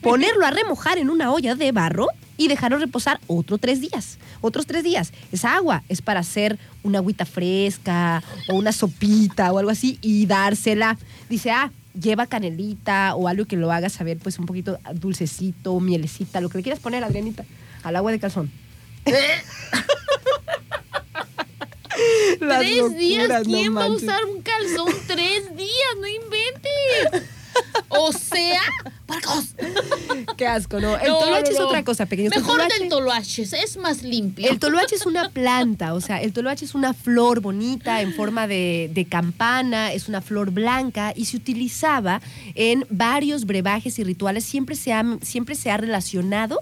ponerlo a remojar en una olla de barro y dejarlo reposar otros tres días. Otros tres días. Esa agua es para hacer una agüita fresca o una sopita o algo así y dársela. Dice, ah, lleva canelita o algo que lo haga saber pues un poquito dulcecito, mielecita, lo que le quieras poner, Adrianita, al agua de calzón. Tres días, no ¿quién va a usar un calzón tres días? No inventes. O sea, ¡Marcos! Qué asco, ¿no? El No, toloache no, es otra cosa, pequeños. El Mejor toloache- del toloache, es más limpio. El toloache es una planta, o sea, el toloache es una flor bonita en forma de, de campana, es una flor blanca y se utilizaba en varios brebajes y rituales. Siempre se ha, siempre se ha relacionado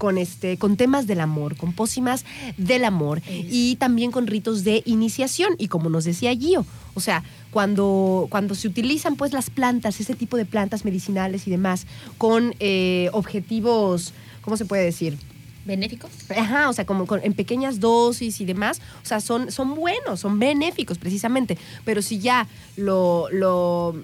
con, este, con temas del amor, con pócimas del amor y también con ritos de iniciación. Y como nos decía Gio, o sea, cuando, cuando se utilizan pues las plantas, ese tipo de plantas medicinales y demás, con eh, objetivos, ¿cómo se puede decir? ¿Benéficos? Ajá, o sea, como con- en pequeñas dosis y demás, o sea, son, son buenos, son benéficos precisamente, pero si ya lo, lo,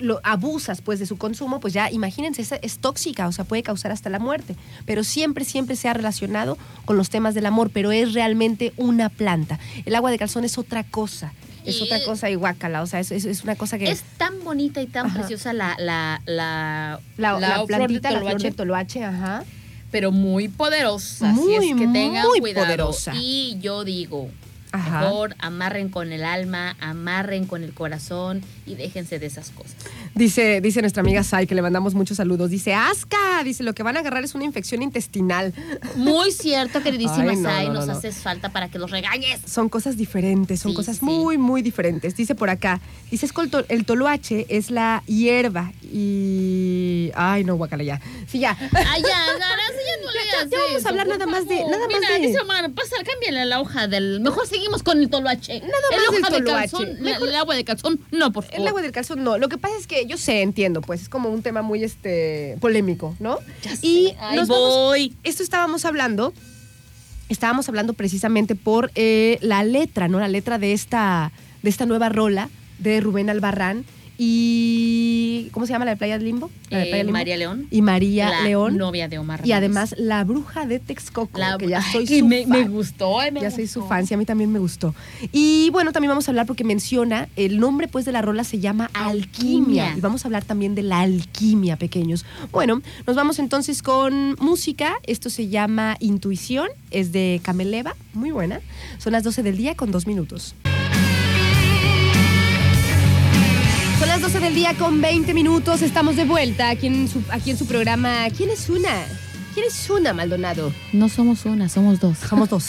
lo abusas pues de su consumo, pues ya imagínense, es, es tóxica, o sea, puede causar hasta la muerte, pero siempre, siempre se ha relacionado con los temas del amor, pero es realmente una planta. El agua de calzón es otra cosa, es Y- otra cosa y guácala, o sea, es, es- una cosa que... Es tan bonita y tan Ajá. preciosa la, la, la, la, la flor de plantita, la flor de toloache, ajá. Pero muy poderosa. Muy, así es que tengan muy cuidado. poderosa. Y yo digo, Ajá. mejor amarren con el alma, amarren con el corazón y déjense de esas cosas. Dice, dice nuestra amiga Sai, que le mandamos muchos saludos. Dice, ¡Asca! Dice, lo que van a agarrar es una infección intestinal. Muy cierto, queridísima Ay, no, Sai, no, no, nos no. haces falta para que los regañes. Son cosas diferentes, son Sí, cosas sí. muy, muy diferentes. Dice por acá, dice, es que el, to- el toloache es la hierba y... Ay, no, guacala ya. Sí, ya. Ay, ya, no Ya, le ya, hagas ya vamos a hablar nada más de- nada más de- dice Omar, pasa, cámbiale la hoja del... Mejor seguimos con el toloache. Nada el más hoja de calzón, la- el agua de calzón, no, por favor. El agua del calzón no. Lo que pasa es que yo sé, entiendo, pues es como un tema muy este polémico, ¿no? Ya sé. Y Ahí nos vamos- voy. esto estábamos hablando estábamos hablando precisamente por eh, la letra, ¿no? La letra de esta, de esta nueva rola de Rubén Albarrán. Y. ¿Cómo se llama la de Playa del Limbo? La de Eh, Playa Limbo. María León. Y María la León. novia de Omar Y además la bruja de Texcoco, La- que ya soy su me, me fan. gustó, me Ya soy su gustó. fan, sí, a mí también me gustó. Y bueno, también vamos a hablar porque menciona, el nombre pues de la rola se llama Alquimia. Alquimia. Y vamos a hablar también de la alquimia, pequeños. Bueno, nos vamos entonces con música. Esto se llama Intuición, es de Cameleva, muy buena. Son las 12 del día con dos minutos. Del día con 20 minutos. Estamos de vuelta aquí en su, aquí en su programa. ¿Quién es una? ¿Quién es una, Maldonado? No somos una, somos dos. Somos dos.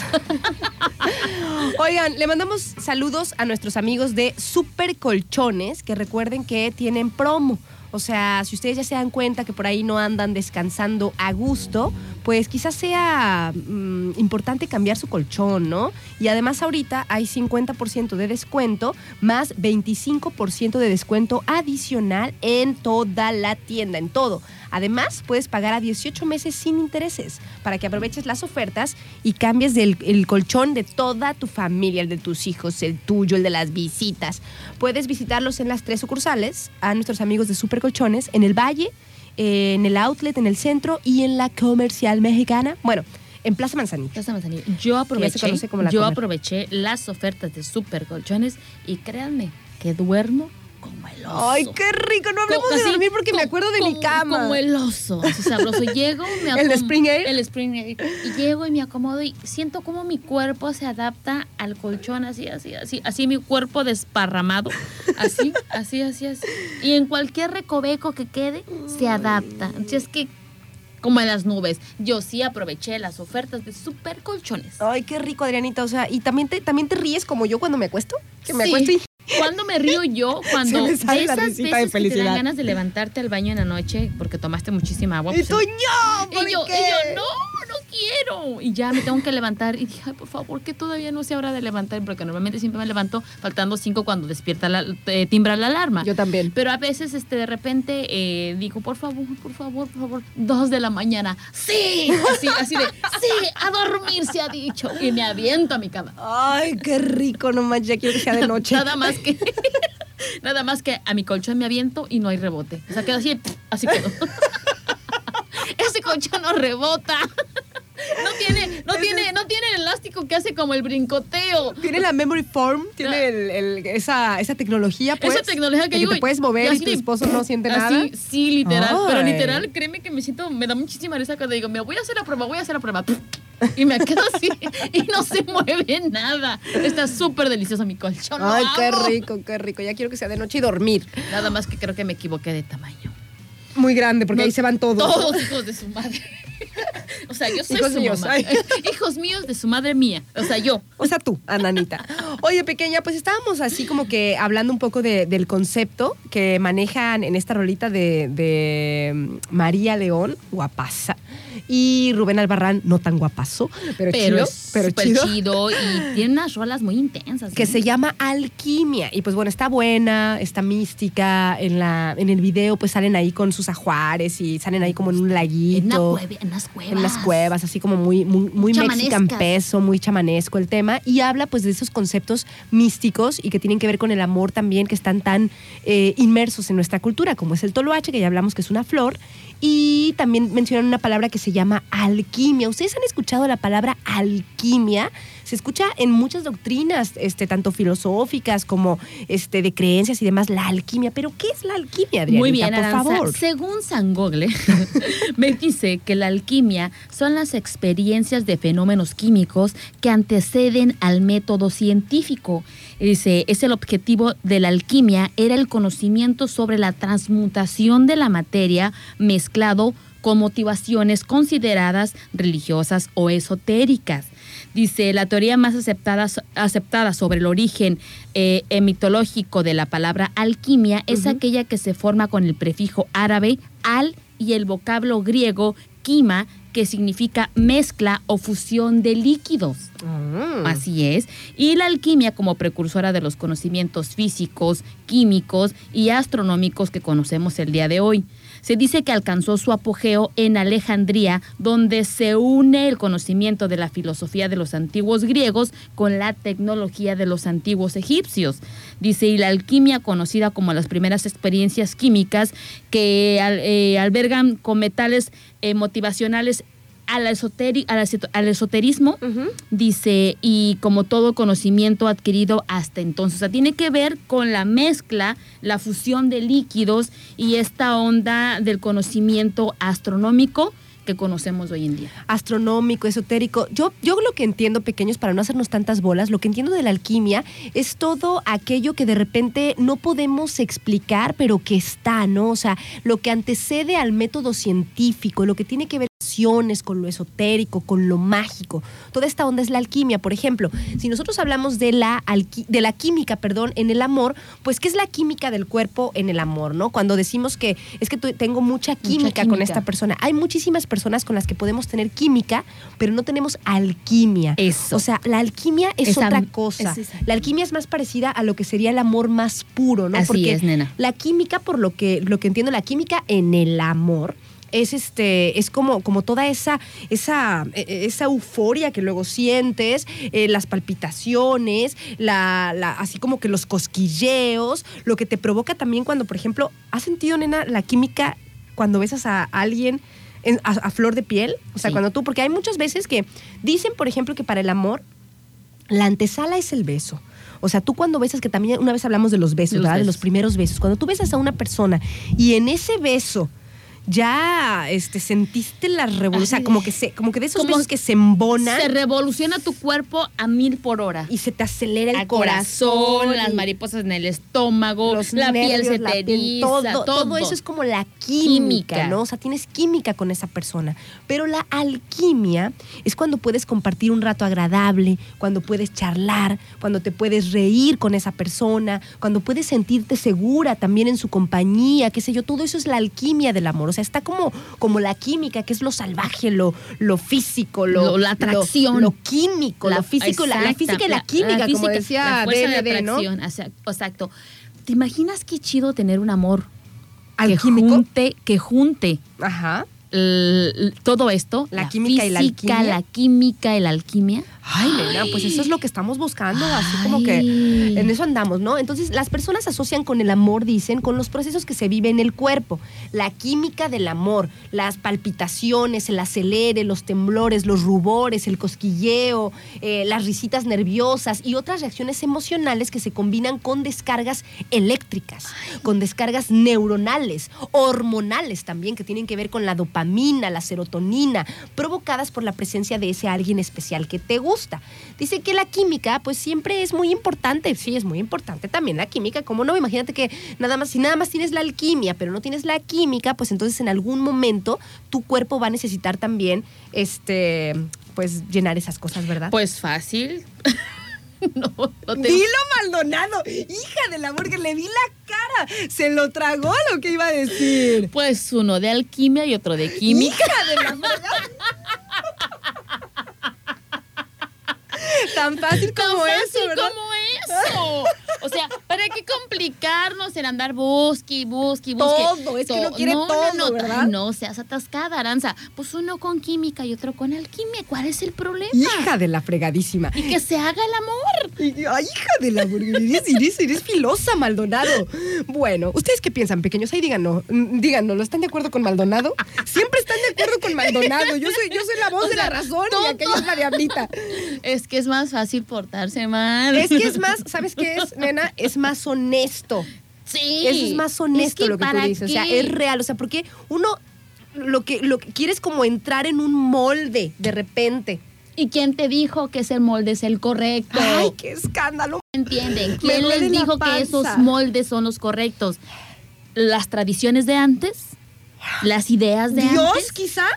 Oigan, le mandamos saludos a nuestros amigos de Super Colchones, que recuerden que tienen promo. O sea, si ustedes ya se dan cuenta que por ahí no andan descansando a gusto, pues quizás sea mm, importante cambiar su colchón, ¿no? Y además ahorita hay 50% de descuento más 25% de descuento adicional en toda la tienda, en todo. Además, puedes pagar a 18 meses sin intereses para que aproveches las ofertas y cambies del, el colchón de toda tu familia, el de tus hijos, el tuyo, el de las visitas. Puedes visitarlos en las tres sucursales, a nuestros amigos de Super Colchones, en el Valle, en el Outlet, en el centro y en la Comercial Mexicana. Bueno, en Plaza Manzanillo. Plaza Manzanillo. Yo aproveché, yo Comer. aproveché las ofertas de super colchones y créanme que duermo como el oso. Ay, qué rico. No hablemos Como- de dormir porque me acuerdo de mi cama. Como el oso, así sabroso. Llego, me ¿El de acom- Spring Air? El Spring Air. Y llego y me acomodo y siento como mi cuerpo se adapta al colchón, así, así, así. Así mi cuerpo desparramado. Así, así, así, así. Y en cualquier recoveco que quede, se adapta. Así es que, como en las nubes, yo sí aproveché las ofertas de super colchones. Ay, qué rico, Adrianita. O sea, ¿y también te, también te ríes como yo cuando me acuesto? Que me Sí. acuesto y... ¿Cuándo me río yo? Cuando de esas risita de veces que te dan ganas de levantarte al baño en la noche porque tomaste muchísima agua. Y pues, tú, no, ¿por Y yo, y qué? yo, no, no quiero. Y ya me tengo que levantar. Y dije, ay, por favor, que todavía no sea hora de levantar, porque normalmente siempre me levanto faltando cinco cuando despierta la, eh, timbra la alarma. Yo también. Pero a veces, este, de repente, eh, digo, por favor, por favor, por favor, dos de la mañana. ¡Sí! Así, así de, ¡sí! A dormir se ha dicho. Y me aviento a mi cama. Ay, qué rico, no manches, ya quiero que sea de noche. Nada más que. Nada más que a mi colchón me aviento y no hay rebote. O sea, queda así, así quedo. Ese colchón no rebota. No tiene, no tiene, no tiene el elástico que hace como el brincoteo. Tiene la memory form, tiene el- el- esa, esa tecnología, pues. Esa tecnología que de digo, te puedes mover y, tu esposo no siente así, nada. Sí, literal. Pero literal, créeme que me siento, me da muchísima risa cuando digo, me voy a hacer la prueba, voy a hacer la prueba. Y me quedo así y no se mueve nada. Está súper delicioso mi colchón. Ay, qué rico, qué rico. Ya quiero que sea de noche y dormir. Nada más que creo que me equivoqué de tamaño. Muy grande, porque No, ahí se van todos. Todos hijos de su madre. O sea, yo soy Hijos su míos, mamá. ay. Hijos míos de su madre mía. O sea, yo. O sea, tú, Ananita. Oye, pequeña, pues estábamos así como que hablando un poco de- del concepto que manejan en esta rolita de, de mm, María León, guapaza, y Rubén Albarrán, no tan guapazo, pero, Pero chido, es pero súper chido. chido. y tiene unas rolas muy intensas. que ¿eh? se llama Alquimia. Y pues bueno, está buena, está mística. En, la, en el video pues salen ahí con sus ajuares y salen ahí como en un laguito. En, una cueve- en unas cuevas. en las cuevas, así como muy, muy, muy mexican peso, muy chamanesco el tema. Y habla pues de esos conceptos místicos y que tienen que ver con el amor también, que están tan eh, inmersos en nuestra cultura, como es el toloache, que ya hablamos que es una flor. Y también mencionan una palabra que se llama alquimia. ¿Ustedes han escuchado la palabra alquimia? Se escucha en muchas doctrinas, este, tanto filosóficas como este, de creencias y demás, la alquimia. Pero, ¿qué es la alquimia, Adrianita? Muy bien, por favor. Según San Gogle, me dice que la alquimia son las experiencias de fenómenos químicos que anteceden al método científico. Dice, es el objetivo de la alquimia, era el conocimiento sobre la transmutación de la materia mezclado con motivaciones consideradas religiosas o esotéricas. Dice, la teoría más aceptada, aceptada sobre el origen eh, mitológico de la palabra alquimia es aquella que se forma con el prefijo árabe al y el vocablo griego quima, que significa mezcla o fusión de líquidos. Mm. Así es. Y la alquimia como precursora de los conocimientos físicos, químicos y astronómicos que conocemos el día de hoy. Se dice que alcanzó su apogeo en Alejandría, donde se une el conocimiento de la filosofía de los antiguos griegos con la tecnología de los antiguos egipcios. Dice, y la alquimia, conocida como las primeras experiencias químicas que eh, albergan con metales eh, motivacionales al, esoteri- al esoterismo, dice, y como todo conocimiento adquirido hasta entonces. O sea, tiene que ver con la mezcla, la fusión de líquidos y esta onda del conocimiento astronómico que conocemos hoy en día. astronómico, esotérico. Yo, yo lo que entiendo, pequeños, para no hacernos tantas bolas, lo que entiendo de la alquimia es todo aquello que de repente no podemos explicar, pero que está, ¿no? O sea, lo que antecede al método científico, lo que tiene que ver con lo esotérico, con lo mágico. Toda esta onda es la alquimia. Por ejemplo, si nosotros hablamos de la, de la química, perdón, en el amor, pues ¿qué es la química del cuerpo en el amor, no? Cuando decimos que es que tengo mucha química, con química. esta persona. Hay muchísimas personas con las que podemos tener química, pero no tenemos alquimia. Eso. O sea, la alquimia es otra cosa. es. La alquimia es más parecida a lo que sería el amor más puro, ¿no? Así Porque es, nena. la química, por lo que, lo que entiendo, la química en el amor es este es como como toda esa esa eh, esa euforia que luego sientes eh, las palpitaciones la, la- así como que los cosquilleos lo que te provoca también cuando por ejemplo has sentido nena la química cuando besas a alguien en- a, a flor de piel o sea Sí. cuando tú porque hay muchas veces que dicen por ejemplo que para el amor la antesala es el beso. O sea, tú cuando besas, que también una vez hablamos de los besos, Los ¿verdad? De los primeros besos. Cuando tú besas a una persona y en ese beso ya este, sentiste la revolución, o sea, como que, se, como que de esos Como besos que se embonan Se revoluciona tu cuerpo a mil por hora. y se te acelera el Al corazón. corazón, las mariposas en el estómago, los la piel se te eriza, todo, todo. todo eso es como la química, Química. ¿no? O sea, tienes química con esa persona. Pero la alquimia es cuando puedes compartir un rato agradable, cuando puedes charlar, cuando te puedes reír con esa persona, cuando puedes sentirte segura también en su compañía, qué sé yo. Todo eso es la alquimia del amor. O sea, está como, como la química, que es lo salvaje, lo, lo físico, lo, Lo- la atracción. Lo, químico, lo físico, la, la física y la química, como física, decía la fuerza de DLD, ¿no? atracción, exac- Exacto. ¿Te imaginas qué chido tener un amor que junte, que junte Ajá. todo esto, La química y la alquimia. la química y la alquimia. Ay, nena, pues eso es lo que estamos buscando, así como que en eso andamos, ¿no? Entonces, las personas asocian con el amor, dicen, con los procesos que se viven en el cuerpo, la química del amor, las palpitaciones, el acelere, los temblores, los rubores, el cosquilleo, eh, las risitas nerviosas y otras reacciones emocionales que se combinan con descargas eléctricas, con descargas neuronales, hormonales también, que tienen que ver con la dopamina, la serotonina, provocadas por la presencia de ese alguien especial que te gusta. Dice que la química, pues siempre es muy importante. Sí, es muy importante también la química. ¿Cómo no? Imagínate que nada más, si nada más tienes la alquimia, pero no tienes la química, pues entonces en algún momento tu cuerpo va a necesitar también, este, pues llenar esas cosas, ¿verdad? Pues fácil. no, no te- Dilo Maldonado, hija del amor que le vi la cara, se lo tragó lo que iba a decir. Pues uno de alquimia y otro de química. Hija de la Tan fácil Tan como fácil eso, ¿verdad? como eso. O sea, ¿para qué complicarnos en andar busque y busque y busque? Todo, es que uno quiere todo, ¿verdad? ay, No, seas atascada, Aranza. Pues uno con química y otro con alquimia. ¿Cuál es el problema? Hija de la fregadísima. Y que se haga el amor. Y- Ay, hija de la eres, eres, eres filosa, Maldonado. Bueno, ¿ustedes qué piensan, pequeños? Ahí díganos, mm, díganos, ¿lo están de acuerdo con Maldonado? Siempre están de acuerdo con Maldonado. Yo soy, yo soy la voz O de la razón todo- y aquella es la diablita. Es que es más fácil portarse mal. Es que es más, ¿sabes qué es, nena? Es más honesto. Sí. Eso es más honesto Es lo que tú ¿para dices. O sea, qué? es real. O sea, porque uno lo que, lo que quiere es como entrar en un molde de repente. ¿Y quién te dijo que ese molde es el correcto? Ay, qué escándalo. ¿Entienden? ¿Quién les dijo que esos moldes son los correctos? ¿Las tradiciones de antes? ¿Las ideas de Dios, antes? quizá.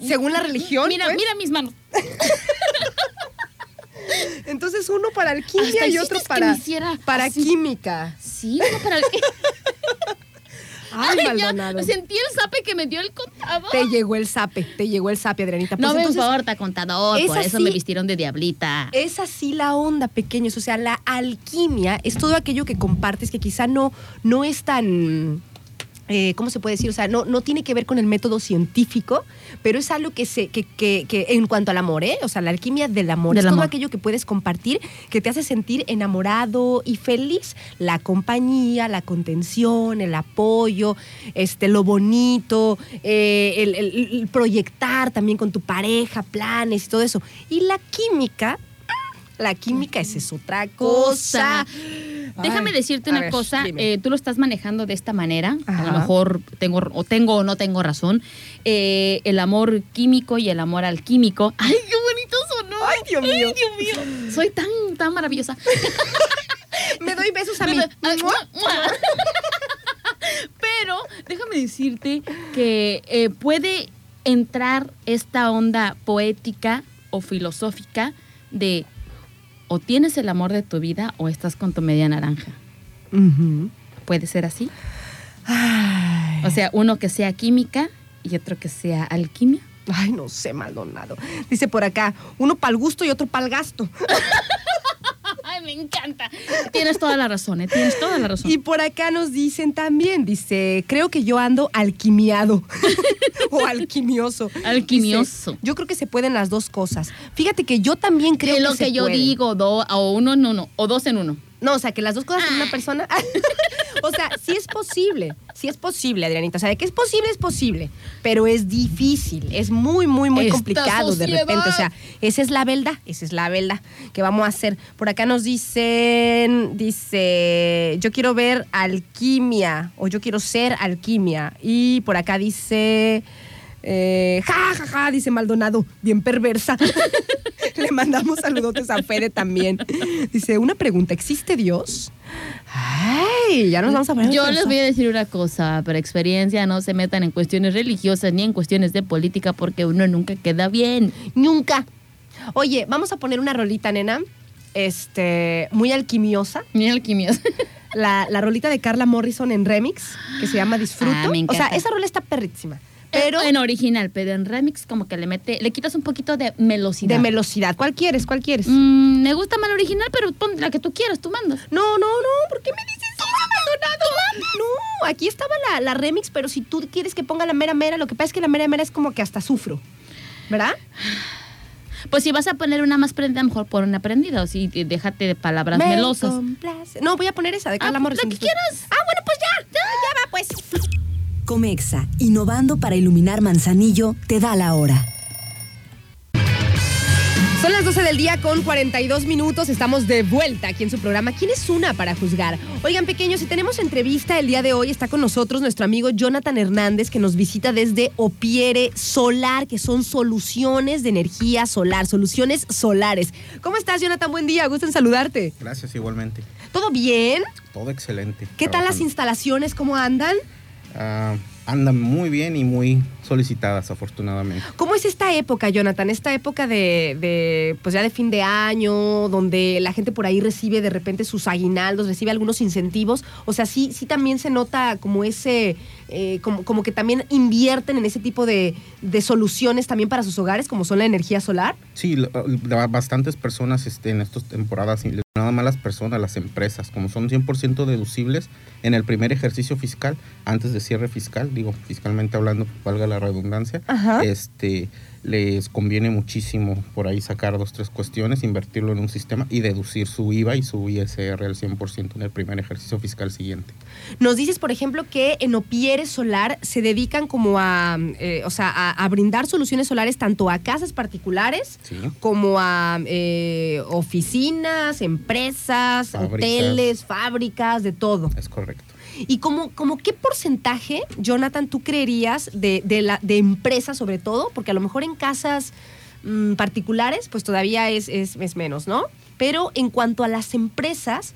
Según la religión. Mira, pues. mira mis manos. Entonces uno para alquimia Hasta y otro para, me para así. química. Sí, uno para el- Ay, ya, Maldonado. sentí el zape que me dio el contador. Te llegó el sape, te llegó el sape, Adrianita. no Pues me entonces, importa, contador. Por eso así. me vistieron de diablita. Es así la onda, pequeños. O sea, la alquimia es todo aquello que compartes que quizá no, no es tan. Eh, ¿Cómo se puede decir? O sea, no, no tiene que ver con el método científico, pero es algo que se, que, que- que en cuanto al amor, ¿eh? O sea, la alquimia del amor. Del es todo aquello que puedes compartir, que te hace sentir enamorado y feliz. La compañía, la contención, el apoyo, este, lo bonito, eh, el, el- el proyectar también con tu pareja, planes y todo eso. Y la química, la química esa es otra cosa. Déjame Ay, decirte a una ver, cosa, dime. eh, tú lo estás manejando de esta manera, a lo mejor tengo o tengo o no tengo razón, eh, el amor químico y el amor alquímico. ¡Ay, qué bonito sonó! Ay, Dios mío. Dios mío! Soy tan, tan maravillosa. Me doy besos a mí. Ay. Pero déjame decirte que eh, puede entrar esta onda poética o filosófica de o tienes el amor de tu vida o estás con tu media naranja. ¿Puede ser así? Ay. O sea, uno que sea química y otro que sea alquimia. Ay, no sé, Maldonado. Dice por acá, uno para el gusto y otro para el gasto. Ay, me encanta. Tienes toda la razón, ¿eh? Tienes toda la razón. Y por acá nos dicen también, dice, creo que yo ando alquimiado o alquimioso. Alquimioso. Dice, yo creo que se pueden las dos cosas. Fíjate que yo también creo es que lo se que yo digo, do- o uno en uno, o dos en uno. No, o sea, que las dos cosas en Ah. una persona. o sea, sí es posible. Sí es posible, Adrianita. O sea, de que es posible, es posible. Pero es difícil. Es muy, muy, muy Esta complicado de repente. O sea, esa es la verdad. Esa es la verdad que vamos a hacer. Por acá nos dicen. Dice. Yo quiero ver alquimia. O yo quiero ser alquimia. Y por acá dice. Eh, ja, ja, ja, dice Maldonado, bien perversa. Le mandamos saludotes a Fede también. Dice, una pregunta, ¿existe Dios? Ay, ya nos vamos a poner. Yo les voy a decir una cosa, por experiencia no se metan en cuestiones religiosas ni en cuestiones de política porque uno nunca queda bien. Nunca. Oye, vamos a poner una rolita, nena. Este, muy alquimiosa. Ni alquimias. La, la rolita de Carla Morrison en remix, que se llama Disfruto. Ah, me o sea, esa rola está perrísima. Pero en original, pero en remix como que le mete, le quitas un poquito de melosidad. de velocidad. ¿Cuál quieres? ¿Cuál quieres? Mm, me gusta más la original, pero pon la que tú quieras, tú mandas. No, no, no. ¿Por qué me dices eso? No, aquí estaba la, la remix, pero si tú quieres que ponga la mera mera, lo que pasa es que la mera mera es como que hasta sufro. ¿Verdad? Pues si vas a poner una más prendida, mejor pon una prendida, o si eh, déjate de palabras Me melosas. complace. No, voy a poner esa de Carla Ah, Morrison. la que quieras. Ah, bueno, pues ya. Ya, ya va, pues. Comexa, innovando para iluminar Manzanillo, te da la hora. Son las 12 del día con 42 minutos. Estamos de vuelta aquí en su programa. ¿Quién es una para juzgar? Oigan, pequeños, si tenemos entrevista el día de hoy, está con nosotros nuestro amigo Jonathan Hernández, que nos visita desde Opiere Solar, que son soluciones de energía solar, soluciones solares. ¿Cómo estás, Jonathan? Buen día, gusto en saludarte. Gracias igualmente. ¿Todo bien? Todo excelente. ¿Qué tal las instalaciones? ¿Cómo andan? Ah, andan muy bien y muy solicitadas, afortunadamente. ¿Cómo es esta época, Jonathan? Esta época de, de, pues ya de fin de año, donde la gente por ahí recibe de repente sus aguinaldos, recibe algunos incentivos. O sea, sí, sí también se nota como ese, eh, como, como que también invierten en ese tipo de, de soluciones también para sus hogares, como son la energía solar. Sí, bastantes personas este, en estas temporadas, nada más las personas, las empresas, como son 100% deducibles en el primer ejercicio fiscal, antes de cierre fiscal, digo, fiscalmente hablando, valga la redundancia, Ajá. este les conviene muchísimo por ahí sacar dos, tres cuestiones, invertirlo en un sistema y deducir su IVA y su ISR al 100% en el primer ejercicio fiscal siguiente. Nos dices, por ejemplo, que en Opiere Solar se dedican como a, eh, o sea, a, a brindar soluciones solares tanto a casas particulares Sí. como a eh, oficinas, empresas, Fábricas. hoteles, fábricas, de todo. Es correcto. ¿Y como, como qué porcentaje, Jonathan, tú creerías de, de, empresas sobre todo? Porque a lo mejor en casas mm, particulares, pues todavía es, es, menos, ¿no? Pero en cuanto a las empresas,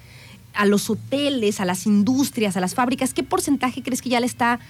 a los hoteles, a las industrias, a las fábricas, ¿qué porcentaje crees que ya le está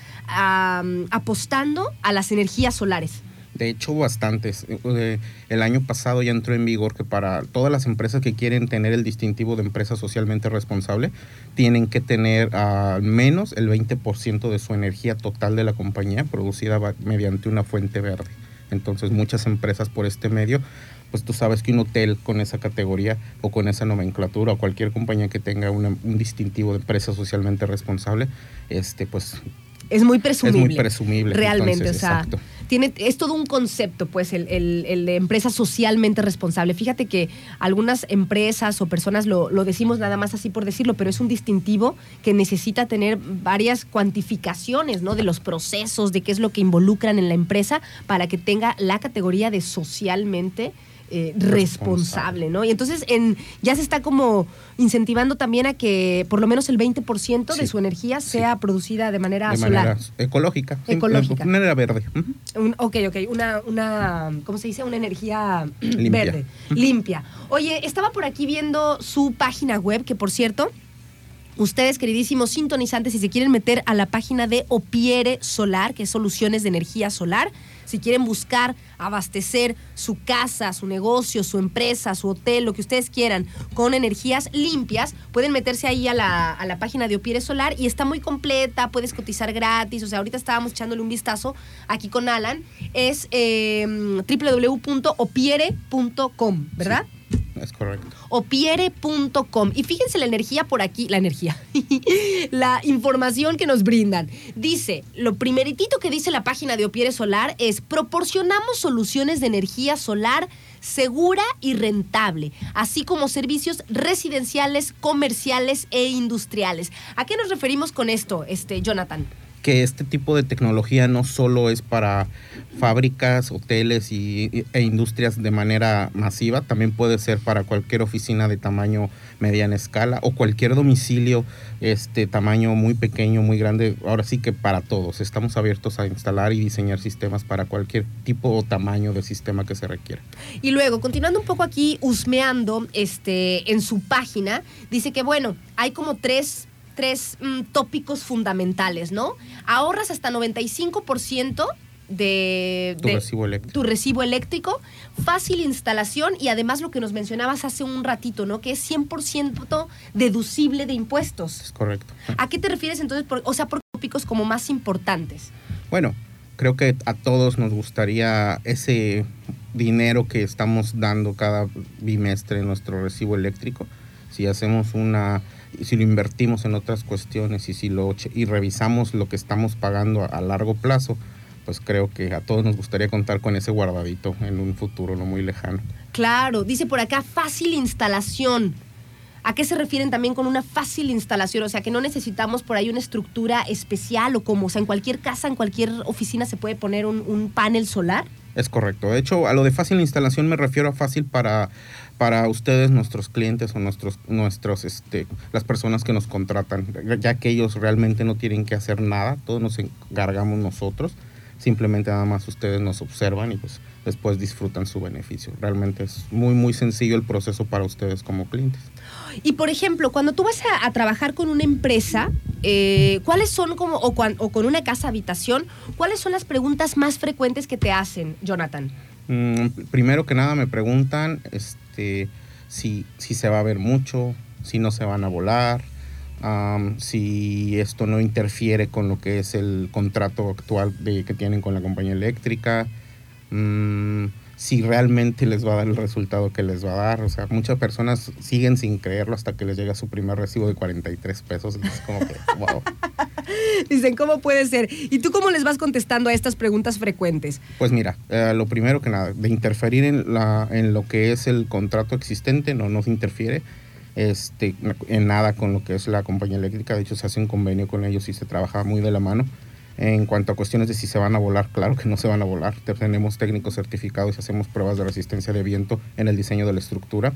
apostando a las energías solares? De hecho, bastantes. Eh, El año pasado ya entró en vigor que para todas las empresas que quieren tener el distintivo de empresa socialmente responsable, tienen que tener al menos el 20% de su energía total de la compañía producida mediante una fuente verde. Entonces, muchas empresas por este medio, pues tú sabes que un hotel con esa categoría o con esa nomenclatura o cualquier compañía que tenga una- un distintivo de empresa socialmente responsable, este, pues Es muy presumible. es muy presumible. Realmente, entonces, o sea, exacto. Tiene, es todo un concepto, pues, el, el- el de empresa socialmente responsable. Fíjate que algunas empresas o personas lo, lo decimos nada más así por decirlo, pero es un distintivo que necesita tener varias cuantificaciones, ¿no? De los procesos, de qué es lo que involucran en la empresa para que tenga la categoría de socialmente eh, responsable, ¿no? Y entonces en, ya se está como incentivando también a que por lo menos el 20% de su energía sea producida de manera de solar. manera ecológica. Ecológica. De manera verde. Un- ok, ok, una, una, ¿cómo se dice? Una energía Limpia. verde, limpia. Oye, estaba por aquí viendo su página web, que por cierto, ustedes, queridísimos sintonizantes, si se quieren meter a la página de Opiere Solar, que es Soluciones de Energía Solar, si quieren buscar abastecer su casa, su negocio, su empresa, su hotel, lo que ustedes quieran, con energías limpias, pueden meterse ahí a la, a la página de Opiere Solar y está muy completa, puedes cotizar gratis, o sea, ahorita estábamos echándole un vistazo aquí con Alan, es eh, www.opiere.com, ¿verdad? Es correcto. opiere.com. Y fíjense la energía por aquí, la energía, la información que nos brindan. Dice, lo primeritito que dice la página de Opiere Solar es, proporcionamos soluciones de energía solar segura y rentable, así como servicios residenciales, comerciales e industriales. ¿A qué nos referimos con esto, este, Jonathan? que este tipo de tecnología no solo es para fábricas, hoteles y, e industrias de manera masiva, también puede ser para cualquier oficina de tamaño mediana escala o cualquier domicilio este tamaño muy pequeño, muy grande. Ahora sí que para todos. Estamos abiertos a instalar y diseñar sistemas para cualquier tipo o tamaño de sistema que se requiera. Y luego, continuando un poco aquí, husmeando este, en su página, dice que, bueno, hay como tres, tres mm, tópicos fundamentales, ¿no? Ahorras hasta 95% de, Tu de recibo eléctrico. tu recibo eléctrico, fácil instalación y además lo que nos mencionabas hace un ratito, ¿no? Que es 100% deducible de impuestos. Es correcto. ¿A qué te refieres entonces? Por- o sea, por tópicos como más importantes. Bueno, creo que a todos nos gustaría ese dinero que estamos dando cada bimestre en nuestro recibo eléctrico. Si hacemos una, si lo invertimos en otras cuestiones y si lo y revisamos lo que estamos pagando a, a largo plazo, pues creo que a todos nos gustaría contar con ese guardadito en un futuro no muy lejano. Claro, dice por acá fácil instalación. ¿A qué se refieren también con una fácil instalación? O sea, que no necesitamos por ahí una estructura especial o como, o sea, en cualquier casa, en cualquier oficina se puede poner un, un panel solar. Es correcto. De hecho, a lo de fácil instalación me refiero a fácil para, para ustedes, nuestros clientes o nuestros, nuestros, este, las personas que nos contratan, ya que ellos realmente no tienen que hacer nada, todos nos encargamos nosotros. Simplemente nada más ustedes nos observan y pues después disfrutan su beneficio. Realmente es muy, muy sencillo el proceso para ustedes como clientes. Y por ejemplo, cuando tú vas a, a trabajar con una empresa, eh, ¿cuáles son como, o, cuan- o con una casa habitación, cuáles son las preguntas más frecuentes que te hacen, Jonathan? Mm, primero que nada me preguntan este, si, si se va a ver mucho, si no se van a volar, am, si esto no interfiere con lo que es el contrato actual de, que tienen con la compañía eléctrica, mm, si realmente les va a dar el resultado que les va a dar. O sea, muchas personas siguen sin creerlo hasta que les llega su primer recibo de 43 pesos. Y es como que, wow. Dicen, ¿cómo puede ser? ¿Y tú cómo les vas contestando a estas preguntas frecuentes? Pues mira, eh, lo primero que nada, de interferir en, la, en lo que es el contrato existente, no nos interfiere este, en nada con lo que es la compañía eléctrica. De hecho, se hace un convenio con ellos y se trabaja muy de la mano. En cuanto a cuestiones de si se van a volar, claro que no se van a volar. Te- Tenemos técnicos certificados y hacemos pruebas de resistencia de viento en el diseño de la estructura.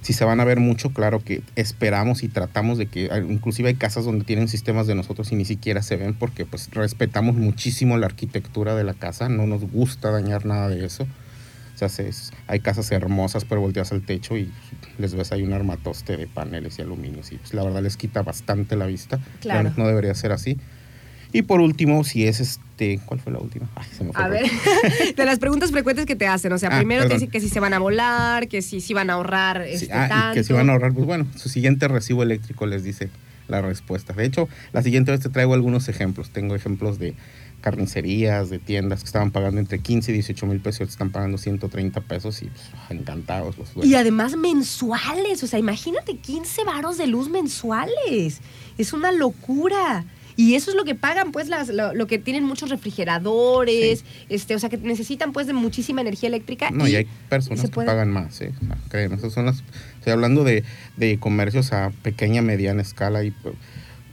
Si se van a ver mucho, claro que esperamos y tratamos de que, inclusive hay casas donde tienen sistemas de nosotros y ni siquiera se ven porque pues respetamos muchísimo la arquitectura de la casa, no nos gusta dañar nada de eso. O sea, se- hay casas hermosas, pero volteas al techo y les ves ahí un armatoste de paneles y aluminios y pues la verdad les quita bastante la vista. Claro. No debería ser así. Y por último, si es este, ¿cuál fue la última? Ay, se me fue A ver, de las preguntas frecuentes que te hacen, o sea, Ah, primero te dicen que si se van a volar, que si, si van a ahorrar Sí, este, ah, tanto. que si van a ahorrar, pues bueno, su siguiente recibo eléctrico les dice la respuesta. De hecho, la siguiente vez te traigo algunos ejemplos. Tengo ejemplos de carnicerías, de tiendas que estaban pagando entre 15 y 18 mil pesos, y están pagando 130 pesos y pues, encantados los Y dueños. además mensuales, o sea, imagínate 15 varos de luz mensuales. Es una locura. Y eso es lo que pagan, pues, las, lo, lo que tienen muchos refrigeradores, este, o sea, que necesitan, pues, de muchísima energía eléctrica. No, y hay personas que pagan más, ¿eh? O sea, créeme, esas son las... Estoy hablando de, de comercios a pequeña, mediana escala y pues,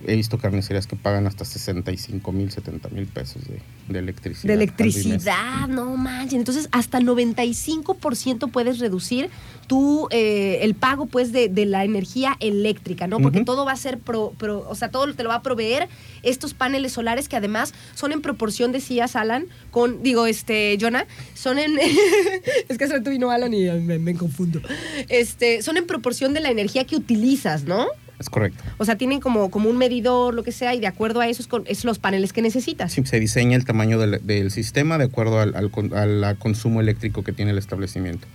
he visto carnicerías que pagan hasta 65 mil, 70 mil pesos de, de electricidad. De electricidad, no manches. Entonces, hasta 95% puedes reducir tu, eh, el pago, pues, de, de la energía eléctrica, ¿no? Porque todo va a ser, pro, pro- o sea, todo te lo va a proveer estos paneles solares que además son en proporción, decías, Alan, con, digo, este, Jonah, son en, es que se tú vino Alan y me, me confundo. Este, son en proporción de la energía que utilizas, ¿no? Es correcto. O sea, tienen como, como un medidor, lo que sea, y de acuerdo a eso es, con, es los paneles que necesitas. Sí, se diseña el tamaño del, del sistema de acuerdo al, al consumo eléctrico que tiene el establecimiento.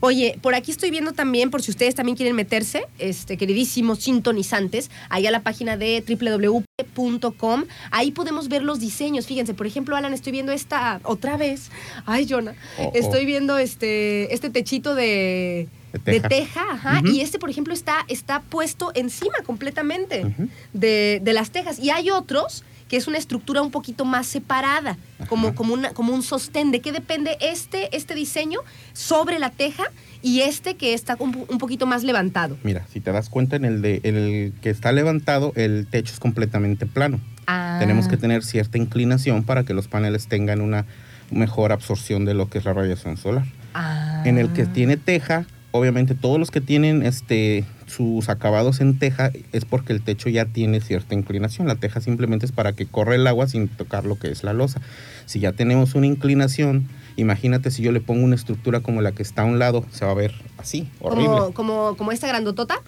Oye, por aquí estoy viendo también, por si ustedes también quieren meterse, este, queridísimos sintonizantes, ahí a la página de www.com, ahí podemos ver los diseños. Fíjense, por ejemplo, Alan, estoy viendo esta otra vez. Ay, Jonah, Oh, oh. estoy viendo este, este techito de, De de teja. teja, ajá, y este, por ejemplo, está, está puesto encima completamente de, de las tejas. Y hay otros que es una estructura un poquito más separada, como, como, una, como un sostén. ¿De qué depende este, este diseño sobre la teja y este que está un, un poquito más levantado? Mira, si te das cuenta, en el, de, en el que está levantado, el techo es completamente plano. Ah. Tenemos que tener cierta inclinación para que los paneles tengan una mejor absorción de lo que es la radiación solar. Ah. En el que tiene teja, obviamente todos los que tienen este sus acabados en teja es porque el techo ya tiene cierta inclinación. La teja simplemente es para que corra el agua sin tocar lo que es la losa. Si ya tenemos una inclinación, imagínate si yo le pongo una estructura como la que está a un lado, se va a ver así, horrible. como, como, como esta grandotota,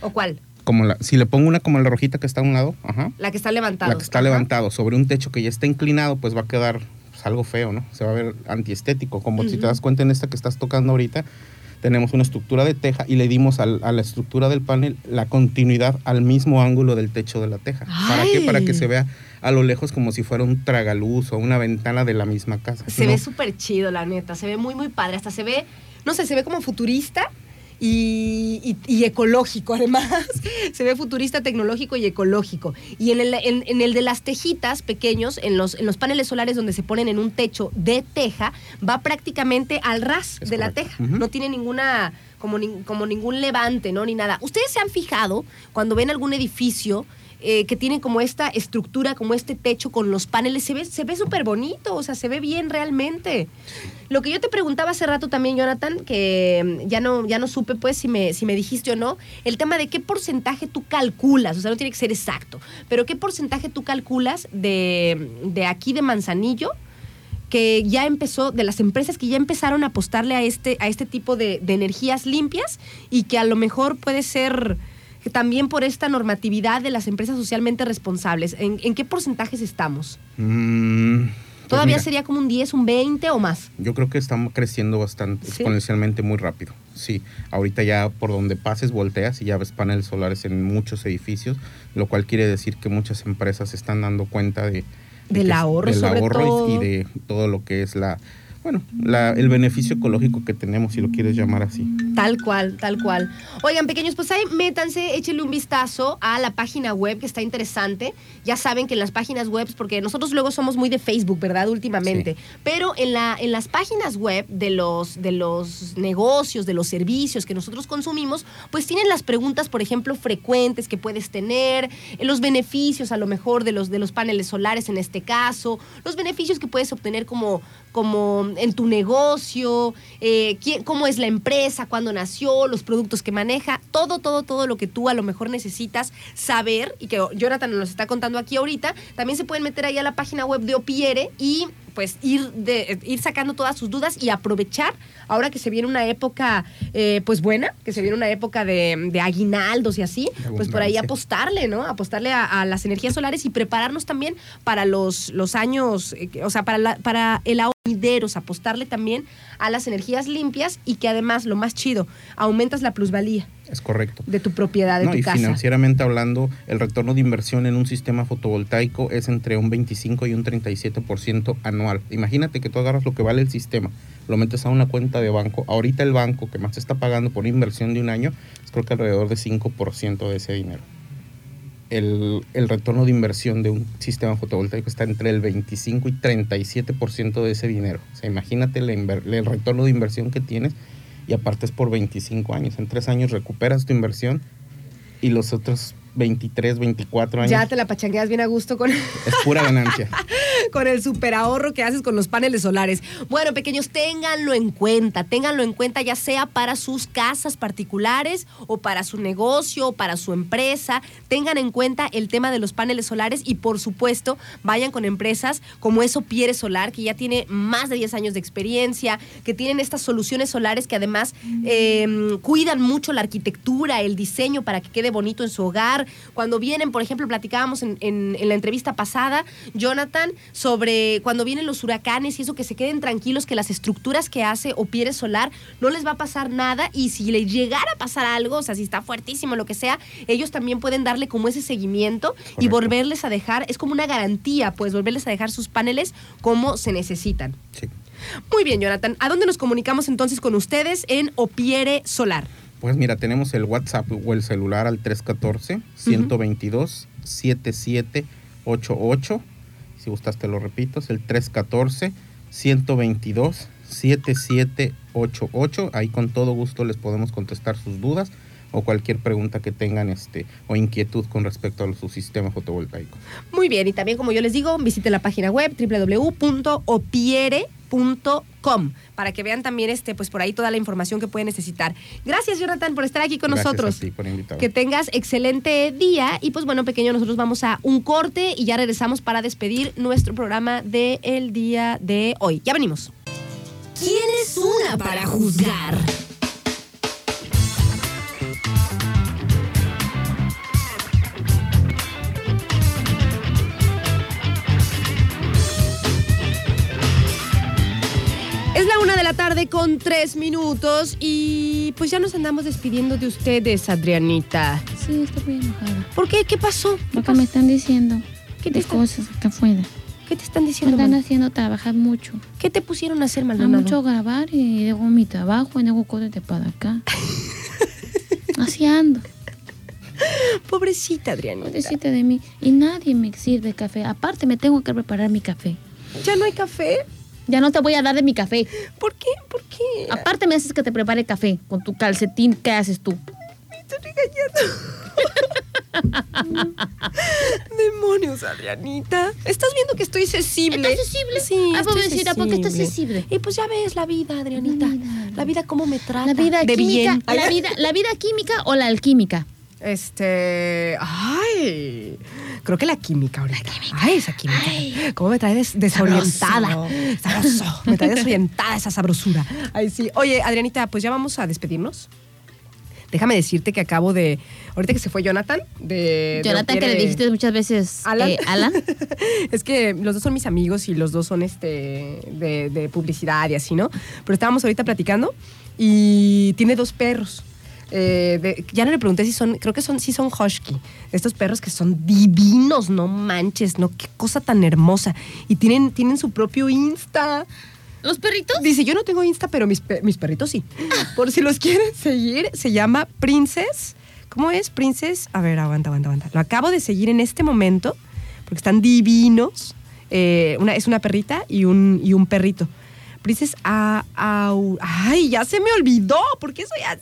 ¿o cuál? Como la, si le pongo una como la rojita que está a un lado, ajá, La que está levantada. la que está levantado sobre un techo que ya está inclinado, pues va a quedar pues, algo feo, ¿no? Se va a ver antiestético. Como si te das cuenta en esta que estás tocando ahorita, tenemos una estructura de teja y le dimos al- a la estructura del panel la continuidad al mismo ángulo del techo de la teja. ¿Para qué? Para que se vea a lo lejos como si fuera un tragaluz o una ventana de la misma casa. Se No, ve súper chido, la neta. Se ve muy, muy padre. Hasta se ve, no sé, se ve como futurista y, y- y ecológico, además. se ve futurista, tecnológico y ecológico. Y en el, en- en el de las tejitas pequeños, en los, en los paneles solares donde se ponen en un techo de teja, va prácticamente al ras Es de la teja. No tiene ninguna, como, nin- como ningún levante, ¿no? Ni nada. ¿Ustedes se han fijado cuando ven algún edificio? Eh, que tiene como esta estructura, como este techo con los paneles, se ve se ve súper bonito, o sea, se ve bien realmente. Lo que yo te preguntaba hace rato también, Jonathan, que mm, ya no, ya no supe pues si me, si me dijiste o no, el tema de qué porcentaje tú calculas, o sea, no tiene que ser exacto, pero qué porcentaje tú calculas de, de aquí de Manzanillo que ya empezó, de las empresas que ya empezaron a apostarle a este, a este tipo de, de energías limpias y que a lo mejor puede ser que también por esta normatividad de las empresas socialmente responsables. ¿En, en qué porcentajes estamos? Mm, pues ¿Todavía mira, sería como un 10, un 20 o más? Yo creo que estamos creciendo bastante, ¿Sí? exponencialmente muy rápido. Sí, ahorita ya por donde pases volteas y ya ves paneles solares en muchos edificios, lo cual quiere decir que muchas empresas se están dando cuenta de, de Del es- ahorro, del sobre ahorro y de todo lo que es la, bueno, la- el beneficio ecológico que tenemos, si lo quieres llamar así. Tal cual, tal cual. Oigan, pequeños, pues ahí métanse, échenle un vistazo a la página web que está interesante. Ya saben que en las páginas web, porque nosotros luego somos muy de Facebook, ¿verdad? Últimamente. Pero en, la, en las páginas web de los, de los negocios, de los servicios que nosotros consumimos, pues tienen las preguntas, por ejemplo, frecuentes que puedes tener, eh, los beneficios a lo mejor de los, de los paneles solares en este caso, los beneficios que puedes obtener como, como en tu negocio, eh, quién- cómo es la empresa, cuándo nació, los productos que maneja, todo, todo, todo lo que tú a lo mejor necesitas saber y que Jonathan nos está contando aquí ahorita. También se pueden meter ahí a la página web de Opiere y pues ir, de, ir sacando todas sus dudas y aprovechar ahora que se viene una época eh, pues buena, que se viene una época de, de aguinaldos y así, pues por ahí apostarle, ¿no? Apostarle a, a las energías solares y prepararnos también para los, los años, eh, o sea, para, la- para el ahorro apostarle también a las energías limpias y que además, lo más chido, aumentas la plusvalía Es correcto. de tu propiedad, de No, tu y casa. financieramente hablando, el retorno de inversión en un sistema fotovoltaico es entre un 25 y un 37% anual. Imagínate que tú agarras lo que vale el sistema, lo metes a una cuenta de banco. Ahorita el banco que más te está pagando por inversión de un año es creo que alrededor de 5% de ese dinero. El, el retorno de inversión de un sistema fotovoltaico está entre el 25 y 37% de ese dinero. O sea, imagínate inver- el retorno de inversión que tienes y aparte es por 25 años. En tres años recuperas tu inversión y los otros 23, 24 años Ya te la pachangueas bien a gusto con, es pura ganancia. con el super ahorro que haces con los paneles solares. Bueno, pequeños, ténganlo en cuenta, ténganlo en cuenta ya sea para sus casas particulares o para su negocio o para su empresa. Tengan en cuenta el tema de los paneles solares y por supuesto vayan con empresas como eso Pierre Solar, que ya tiene más de 10 años de experiencia, que tienen estas soluciones solares que además eh, cuidan mucho la arquitectura, el diseño para que quede bonito en su hogar. Cuando vienen, por ejemplo, platicábamos en, en- en la entrevista pasada, Jonathan, sobre cuando vienen los huracanes y eso, que se queden tranquilos, que las estructuras que hace o Pierre Solar no les va a pasar nada y si le llegara a pasar algo, o sea, si está fuertísimo, lo que sea, ellos también pueden darle como ese seguimiento y volverles a dejar, es como una garantía, pues volverles a dejar sus paneles como se necesitan. Sí. Muy bien, Jonathan. ¿A dónde nos comunicamos entonces con ustedes en Opiere Solar? Pues mira, tenemos el WhatsApp o el celular al 314-122-7788. Si gustas te lo repito, es el 314-122-7788. Ahí con todo gusto les podemos contestar sus dudas o cualquier pregunta que tengan este o inquietud con respecto a su sistema fotovoltaico. Muy bien, y también como yo les digo, visite la página web www.opiere.com para que vean también este pues por ahí toda la información que pueden necesitar. Gracias, Jonathan, por estar aquí con Gracias nosotros. a ti por invitarme. Que tengas excelente día y pues bueno, pequeño, nosotros vamos a un corte y ya regresamos para despedir nuestro programa del día de hoy. Ya venimos. ¿Quién es una para juzgar? Tarde con tres minutos y pues ya nos andamos despidiendo de ustedes, Adrianita. Sí, estoy muy enojada. ¿Por qué? ¿Qué pasó? ¿Qué, pasó? me están diciendo ¿Qué te de están- cosas acá afuera. ¿Qué te están Me diciendo? están man? haciendo trabajar mucho. ¿Qué te pusieron a hacer, A Maldonado? mucho grabar y luego mi trabajo y luego de para acá. Así ando. Pobrecita, Adrianita. Pobrecita de mí. Y nadie me sirve café. Aparte me tengo que preparar mi café. ¿Ya no hay café? Ya no te voy a dar de mi café. ¿Por qué? ¿Por qué? Aparte me haces que te prepare café con tu calcetín. ¿Qué haces tú? Me estoy regañando. Demonios, Adrianita. ¿Estás viendo que estoy sensible? ¿Estás sensible? Sí. Ah, pobrecita, ¿por qué estás sensible? Y pues ya ves la vida, Adrianita. La vida. La vida cómo me trata. La vida de química, bien. la vida, la vida química o la alquímica. Este. Ay. Creo que la química ahorita. Ay, esa química. ¿Cómo me trae des- desorientada? Sabroso. Me trae desorientada esa sabrosura. Ay, sí. Oye, Adrianita, pues ya vamos a despedirnos. Déjame decirte que acabo de. Ahorita que se fue Jonathan, de. de Jonathan, que le dijiste muchas veces Alan. eh, Alan. es que los dos son mis amigos y los dos son este de, de publicidad y así, ¿no? Pero estábamos ahorita platicando y tiene dos perros. Eh, de- ya no le pregunté si son, creo que son, sí son husky. Estos perros que son divinos, no manches, no, qué cosa tan hermosa. Y tienen, tienen su propio Insta. ¿Los perritos? Dice, yo no tengo Insta, pero mis, mis perritos sí. Por si los quieren seguir, se llama Princess. ¿Cómo es? Princess. A ver, aguanta, aguanta, aguanta. Lo acabo de seguir en este momento, porque están divinos. Eh, una, es una perrita y un, y un perrito. Princess a, au- Ay, ya se me olvidó. ¿Por qué soy así?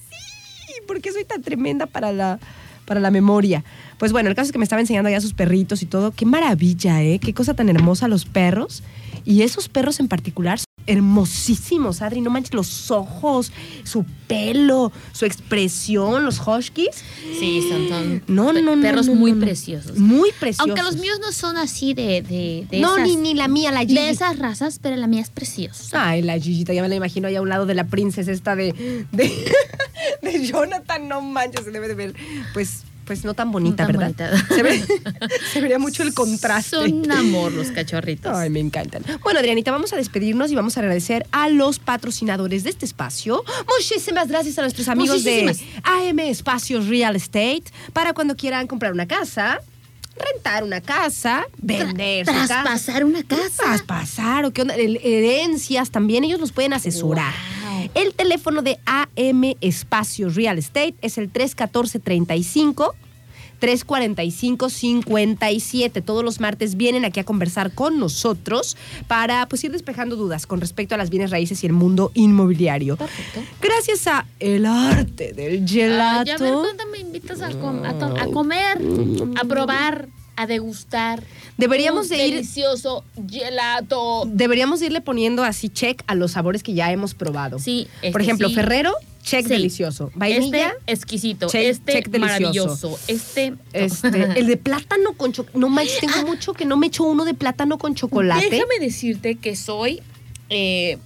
¿Por qué soy tan tremenda para la, para la memoria? Pues bueno, el caso es que me estaba enseñando ya sus perritos y todo. Qué maravilla, ¿eh? Qué cosa tan hermosa los perros. Y esos perros en particular hermosísimos, Adri. No manches los ojos, su pelo, su expresión, los huskies. Sí, son, son No, pe- no, no, perros no, muy no, no. preciosos. Muy preciosos. Aunque los míos no son así de, de, de No, esas, ni, ni la mía, la Gigi. de esas razas, pero la mía es preciosa. Ay, la Gigita, ya me la imagino ahí a un lado de la princesa esta de, de, de Jonathan, no manches, se debe de ver, pues, pues no tan bonita, No tan ¿verdad? bonita. Se, ve- se vería mucho el contraste. Son un amor los cachorritos. Ay, me encantan. Bueno, Adrianita, vamos a despedirnos y vamos a agradecer a los patrocinadores de este espacio. Muchísimas gracias a nuestros amigos de. AM Espacios Real Estate para cuando quieran comprar una casa, rentar una casa, vender su casa. Traspasar una casa. Traspasar o qué onda, herencias también, ellos los pueden asesorar. Wow. El teléfono de AM Espacios Real Estate es el 314-35. 345-57. Todos los martes vienen aquí a conversar con nosotros para pues ir despejando dudas con respecto a las bienes raíces y el mundo inmobiliario. Perfecto. Gracias a el arte del Ay, gelato. a ver cuándo me invitas a, com- a to- a comer, a probar, a degustar. Deberíamos de ir- Delicioso gelato. Deberíamos irle poniendo así check a los sabores que ya hemos probado. Sí, este Por ejemplo, sí. Ferrero, check Sí. delicioso. Vainilla, Este exquisito. Check- este check delicioso. maravilloso. Este. este, el de plátano con chocolate. No manches, tengo mucho que no me echo uno de plátano con chocolate. Déjame decirte que soy. eh,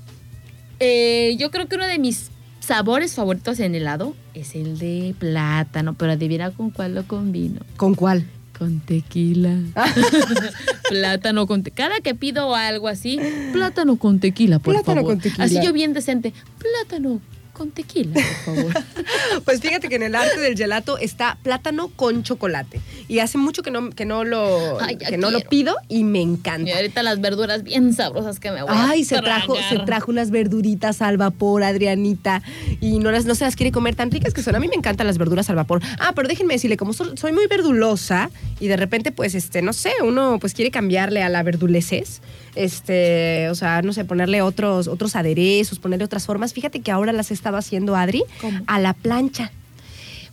eh, yo creo que uno de mis sabores favoritos en helado es el de plátano, pero adivina con cuál lo combino. ¿Con cuál? Con tequila. plátano con tequila. Cada que pido algo así, plátano con tequila, por Plátano favor. con tequila. Así yo bien decente. Plátano con tequila, por favor. Pues fíjate que en el arte del gelato está plátano con chocolate. Y hace mucho que no, que no, lo, Ay, que no lo pido y me y encanta. ahorita las verduras bien sabrosas que me voy a Ay, se trajo, se trajo unas verduritas al vapor, Adrianita. Y no, las, no se las quiere comer tan ricas que son. A mí me encantan las verduras al vapor. Ah, pero déjenme decirle, como so- soy muy verdulosa y de repente, pues, este, no sé, uno pues quiere cambiarle a la verduleces. Este, o sea, no sé, ponerle otros, otros aderezos, ponerle otras formas. Fíjate que ahora las he estado haciendo, Adri, ¿Cómo? a la plancha.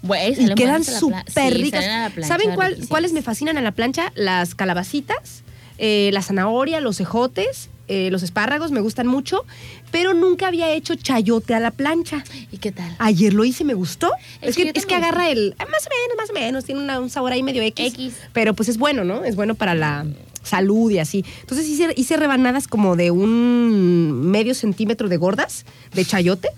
Güey, Y quedan súper Sí, ricas. plancha, ¿Saben cuál- cuáles me fascinan a la plancha? Las calabacitas, eh, la zanahoria, los ejotes, eh, los espárragos me gustan mucho, pero nunca había hecho chayote a la plancha. ¿Y qué tal? Ayer lo hice, me gustó. El Es, que, es que agarra el. ah, Más o menos, más o menos. Tiene una- un sabor ahí medio X, X. Pero pues es bueno, ¿no? Es bueno para la salud y así. Entonces hice, hice rebanadas como de un medio centímetro de gordas de chayote.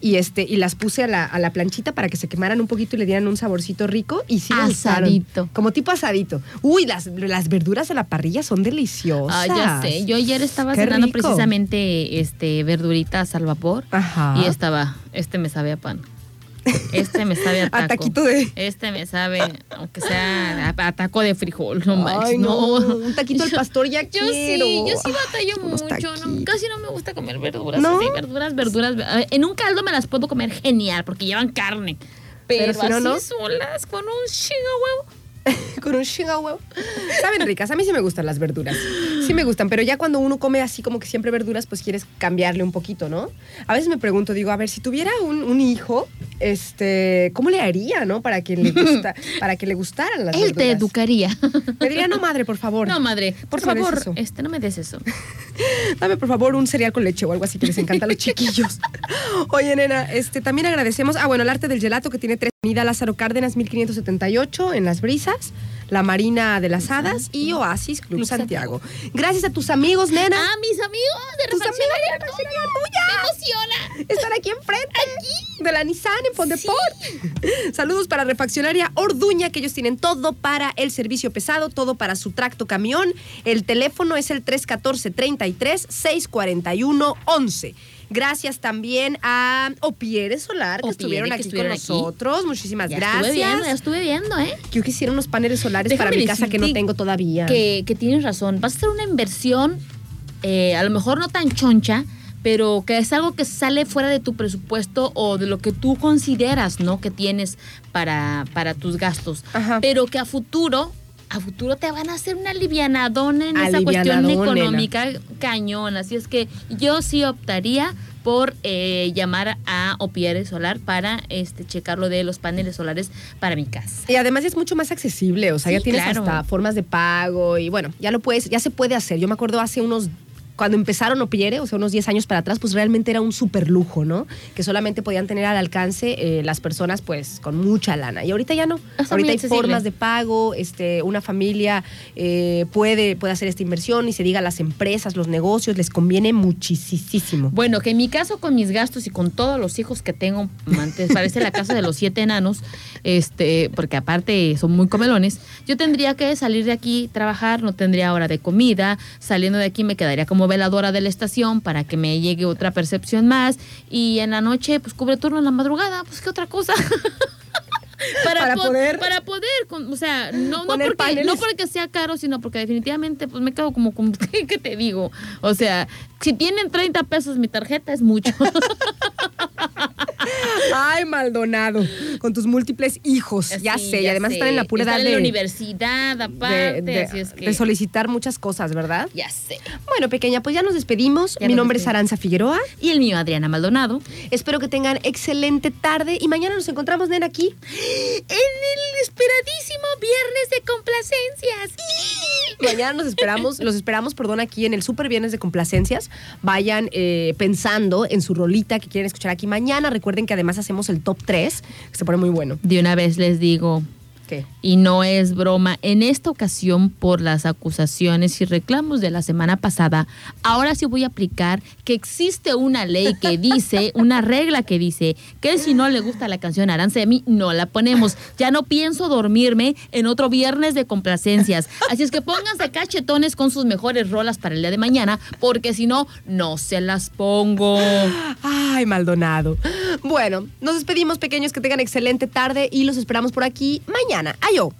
Y, este, y las puse a la, a la planchita para que se quemaran un poquito y le dieran un saborcito rico. Y sí me gustaron. Asadito. Como tipo asadito. Uy, las, las verduras a la parrilla son deliciosas. Ah, ya sé. Yo ayer estaba Qué cenando rico. precisamente este verduritas al vapor Ajá. y estaba, este me sabe a pan. Este me sabe a taco. A taquito de- Este me sabe, aunque sea a, a taco de frijol, no Ay, no. no. Un taquito al pastor ya Yo quiero. sí, yo sí batallo mucho. no, casi no me gusta comer verduras. ¿No? así, verduras, verduras. Ver, En un caldo me las puedo comer genial porque llevan carne. Pero, Pero si no, así no. solas, con un chingo huevo. Con un chinga huevo. Saben ricas. A mí sí me gustan las verduras. Sí me gustan, pero ya cuando uno come así como que siempre verduras, pues quieres cambiarle un poquito, ¿no? A veces me pregunto, digo, a ver, si tuviera un, un hijo, este, ¿cómo le haría, no? Para que le gusta, para que le gustaran las Él te verduras. educaría. Me diría, no, madre, por favor. No, madre, por favor, eso. este, no me des eso. Dame por favor un cereal con leche o algo así que les encanta a los chiquillos. Oye, nena, este también agradecemos, ah, bueno, el arte del gelato que tiene tres Avenida Lázaro Cárdenas 1578 en Las Brisas, La Marina de las Hadas y Oasis Club, Club Santiago. Gracias a tus amigos, nena. Ah, mis amigos de tus amigos de. Refaccionaria. ¡Me emociona! Están aquí enfrente de la Nissan en Pondeport. Saludos para Refaccionaria Orduña, que ellos tienen todo para el servicio pesado, todo para su tracto camión. El teléfono es el 314-33-641-11. Gracias también a Opiere Solar, que Opiere, estuvieron que aquí estuvieron con aquí. nosotros. Muchísimas Ya estuve viendo, ya gracias. estuve viendo, ¿eh? Yo quisiera unos paneles solares Déjame para mi casa que no tengo todavía. Que, que tienes razón. Vas a hacer una inversión, eh, a lo mejor no tan choncha, pero que es algo que sale fuera de tu presupuesto o de lo que tú consideras, ¿no? Que tienes para, para tus gastos. Ajá. Pero que a futuro, a futuro te van a hacer una alivianadona en esa cuestión nena. económica cañón. Así es que yo sí optaría por eh, llamar a Opiere Solar para este checar lo de los paneles solares para mi casa. Y además es mucho más accesible, o sea, Sí, ya tienes claro. hasta formas de pago y bueno, ya lo puedes, ya se puede hacer. Yo me acuerdo hace unos cuando empezaron Opiere, o sea, unos 10 años para atrás, pues realmente era un super lujo, ¿no? Que solamente podían tener al alcance eh, las personas, pues, con mucha lana. Y ahorita ya no. Está ahorita hay accesible. formas de pago, este, una familia eh, puede, puede hacer esta inversión y se diga a las empresas, los negocios, les conviene muchísimo. Bueno, que en mi caso, con mis gastos y con todos los hijos que tengo, antes parece la casa de los siete enanos, este, porque aparte son muy comelones, yo tendría que salir de aquí, trabajar, no tendría hora de comida, saliendo de aquí me quedaría como veladora de la estación para que me llegue otra percepción más, y en la noche, pues cubre turno en la madrugada, pues qué otra cosa. Para po- poder- para poder o sea no no porque paneles. no porque sea caro sino porque definitivamente pues me quedo como, como ¿qué, te digo o sea si tienen 30 pesos mi tarjeta es mucho Ay, Maldonado, con tus múltiples hijos, ya sé, y además sé. están en la pura edad Están en de, la universidad aparte de- de- así es que de solicitar muchas cosas, ¿verdad? ya sé Bueno, pequeña, pues ya nos despedimos. Ya Mi nombre es. Aranza Figueroa. y el mío Adriana Maldonado Espero que tengan excelente tarde y mañana nos encontramos, nena, aquí. En el esperadísimo viernes de complacencias Mañana nos esperamos, los esperamos, perdón, aquí en el Super Viernes de Complacencias. Vayan eh, pensando en su rolita que quieren escuchar aquí mañana. Recuerden que además hacemos el top 3, que se pone muy bueno. de una vez les digo Y no es broma. En esta ocasión, por las acusaciones y reclamos de la semana pasada, ahora sí voy a aplicar que existe una ley que dice, una regla que dice, que si no le gusta la canción Aranza de mí, no la ponemos. Ya no pienso dormirme en otro viernes de complacencias. Así es que pónganse cachetones con sus mejores rolas para el día de mañana, porque si no, no se las pongo. Ay, Maldonado. Bueno, nos despedimos, pequeños, que tengan excelente tarde y los esperamos por aquí mañana. Ayo.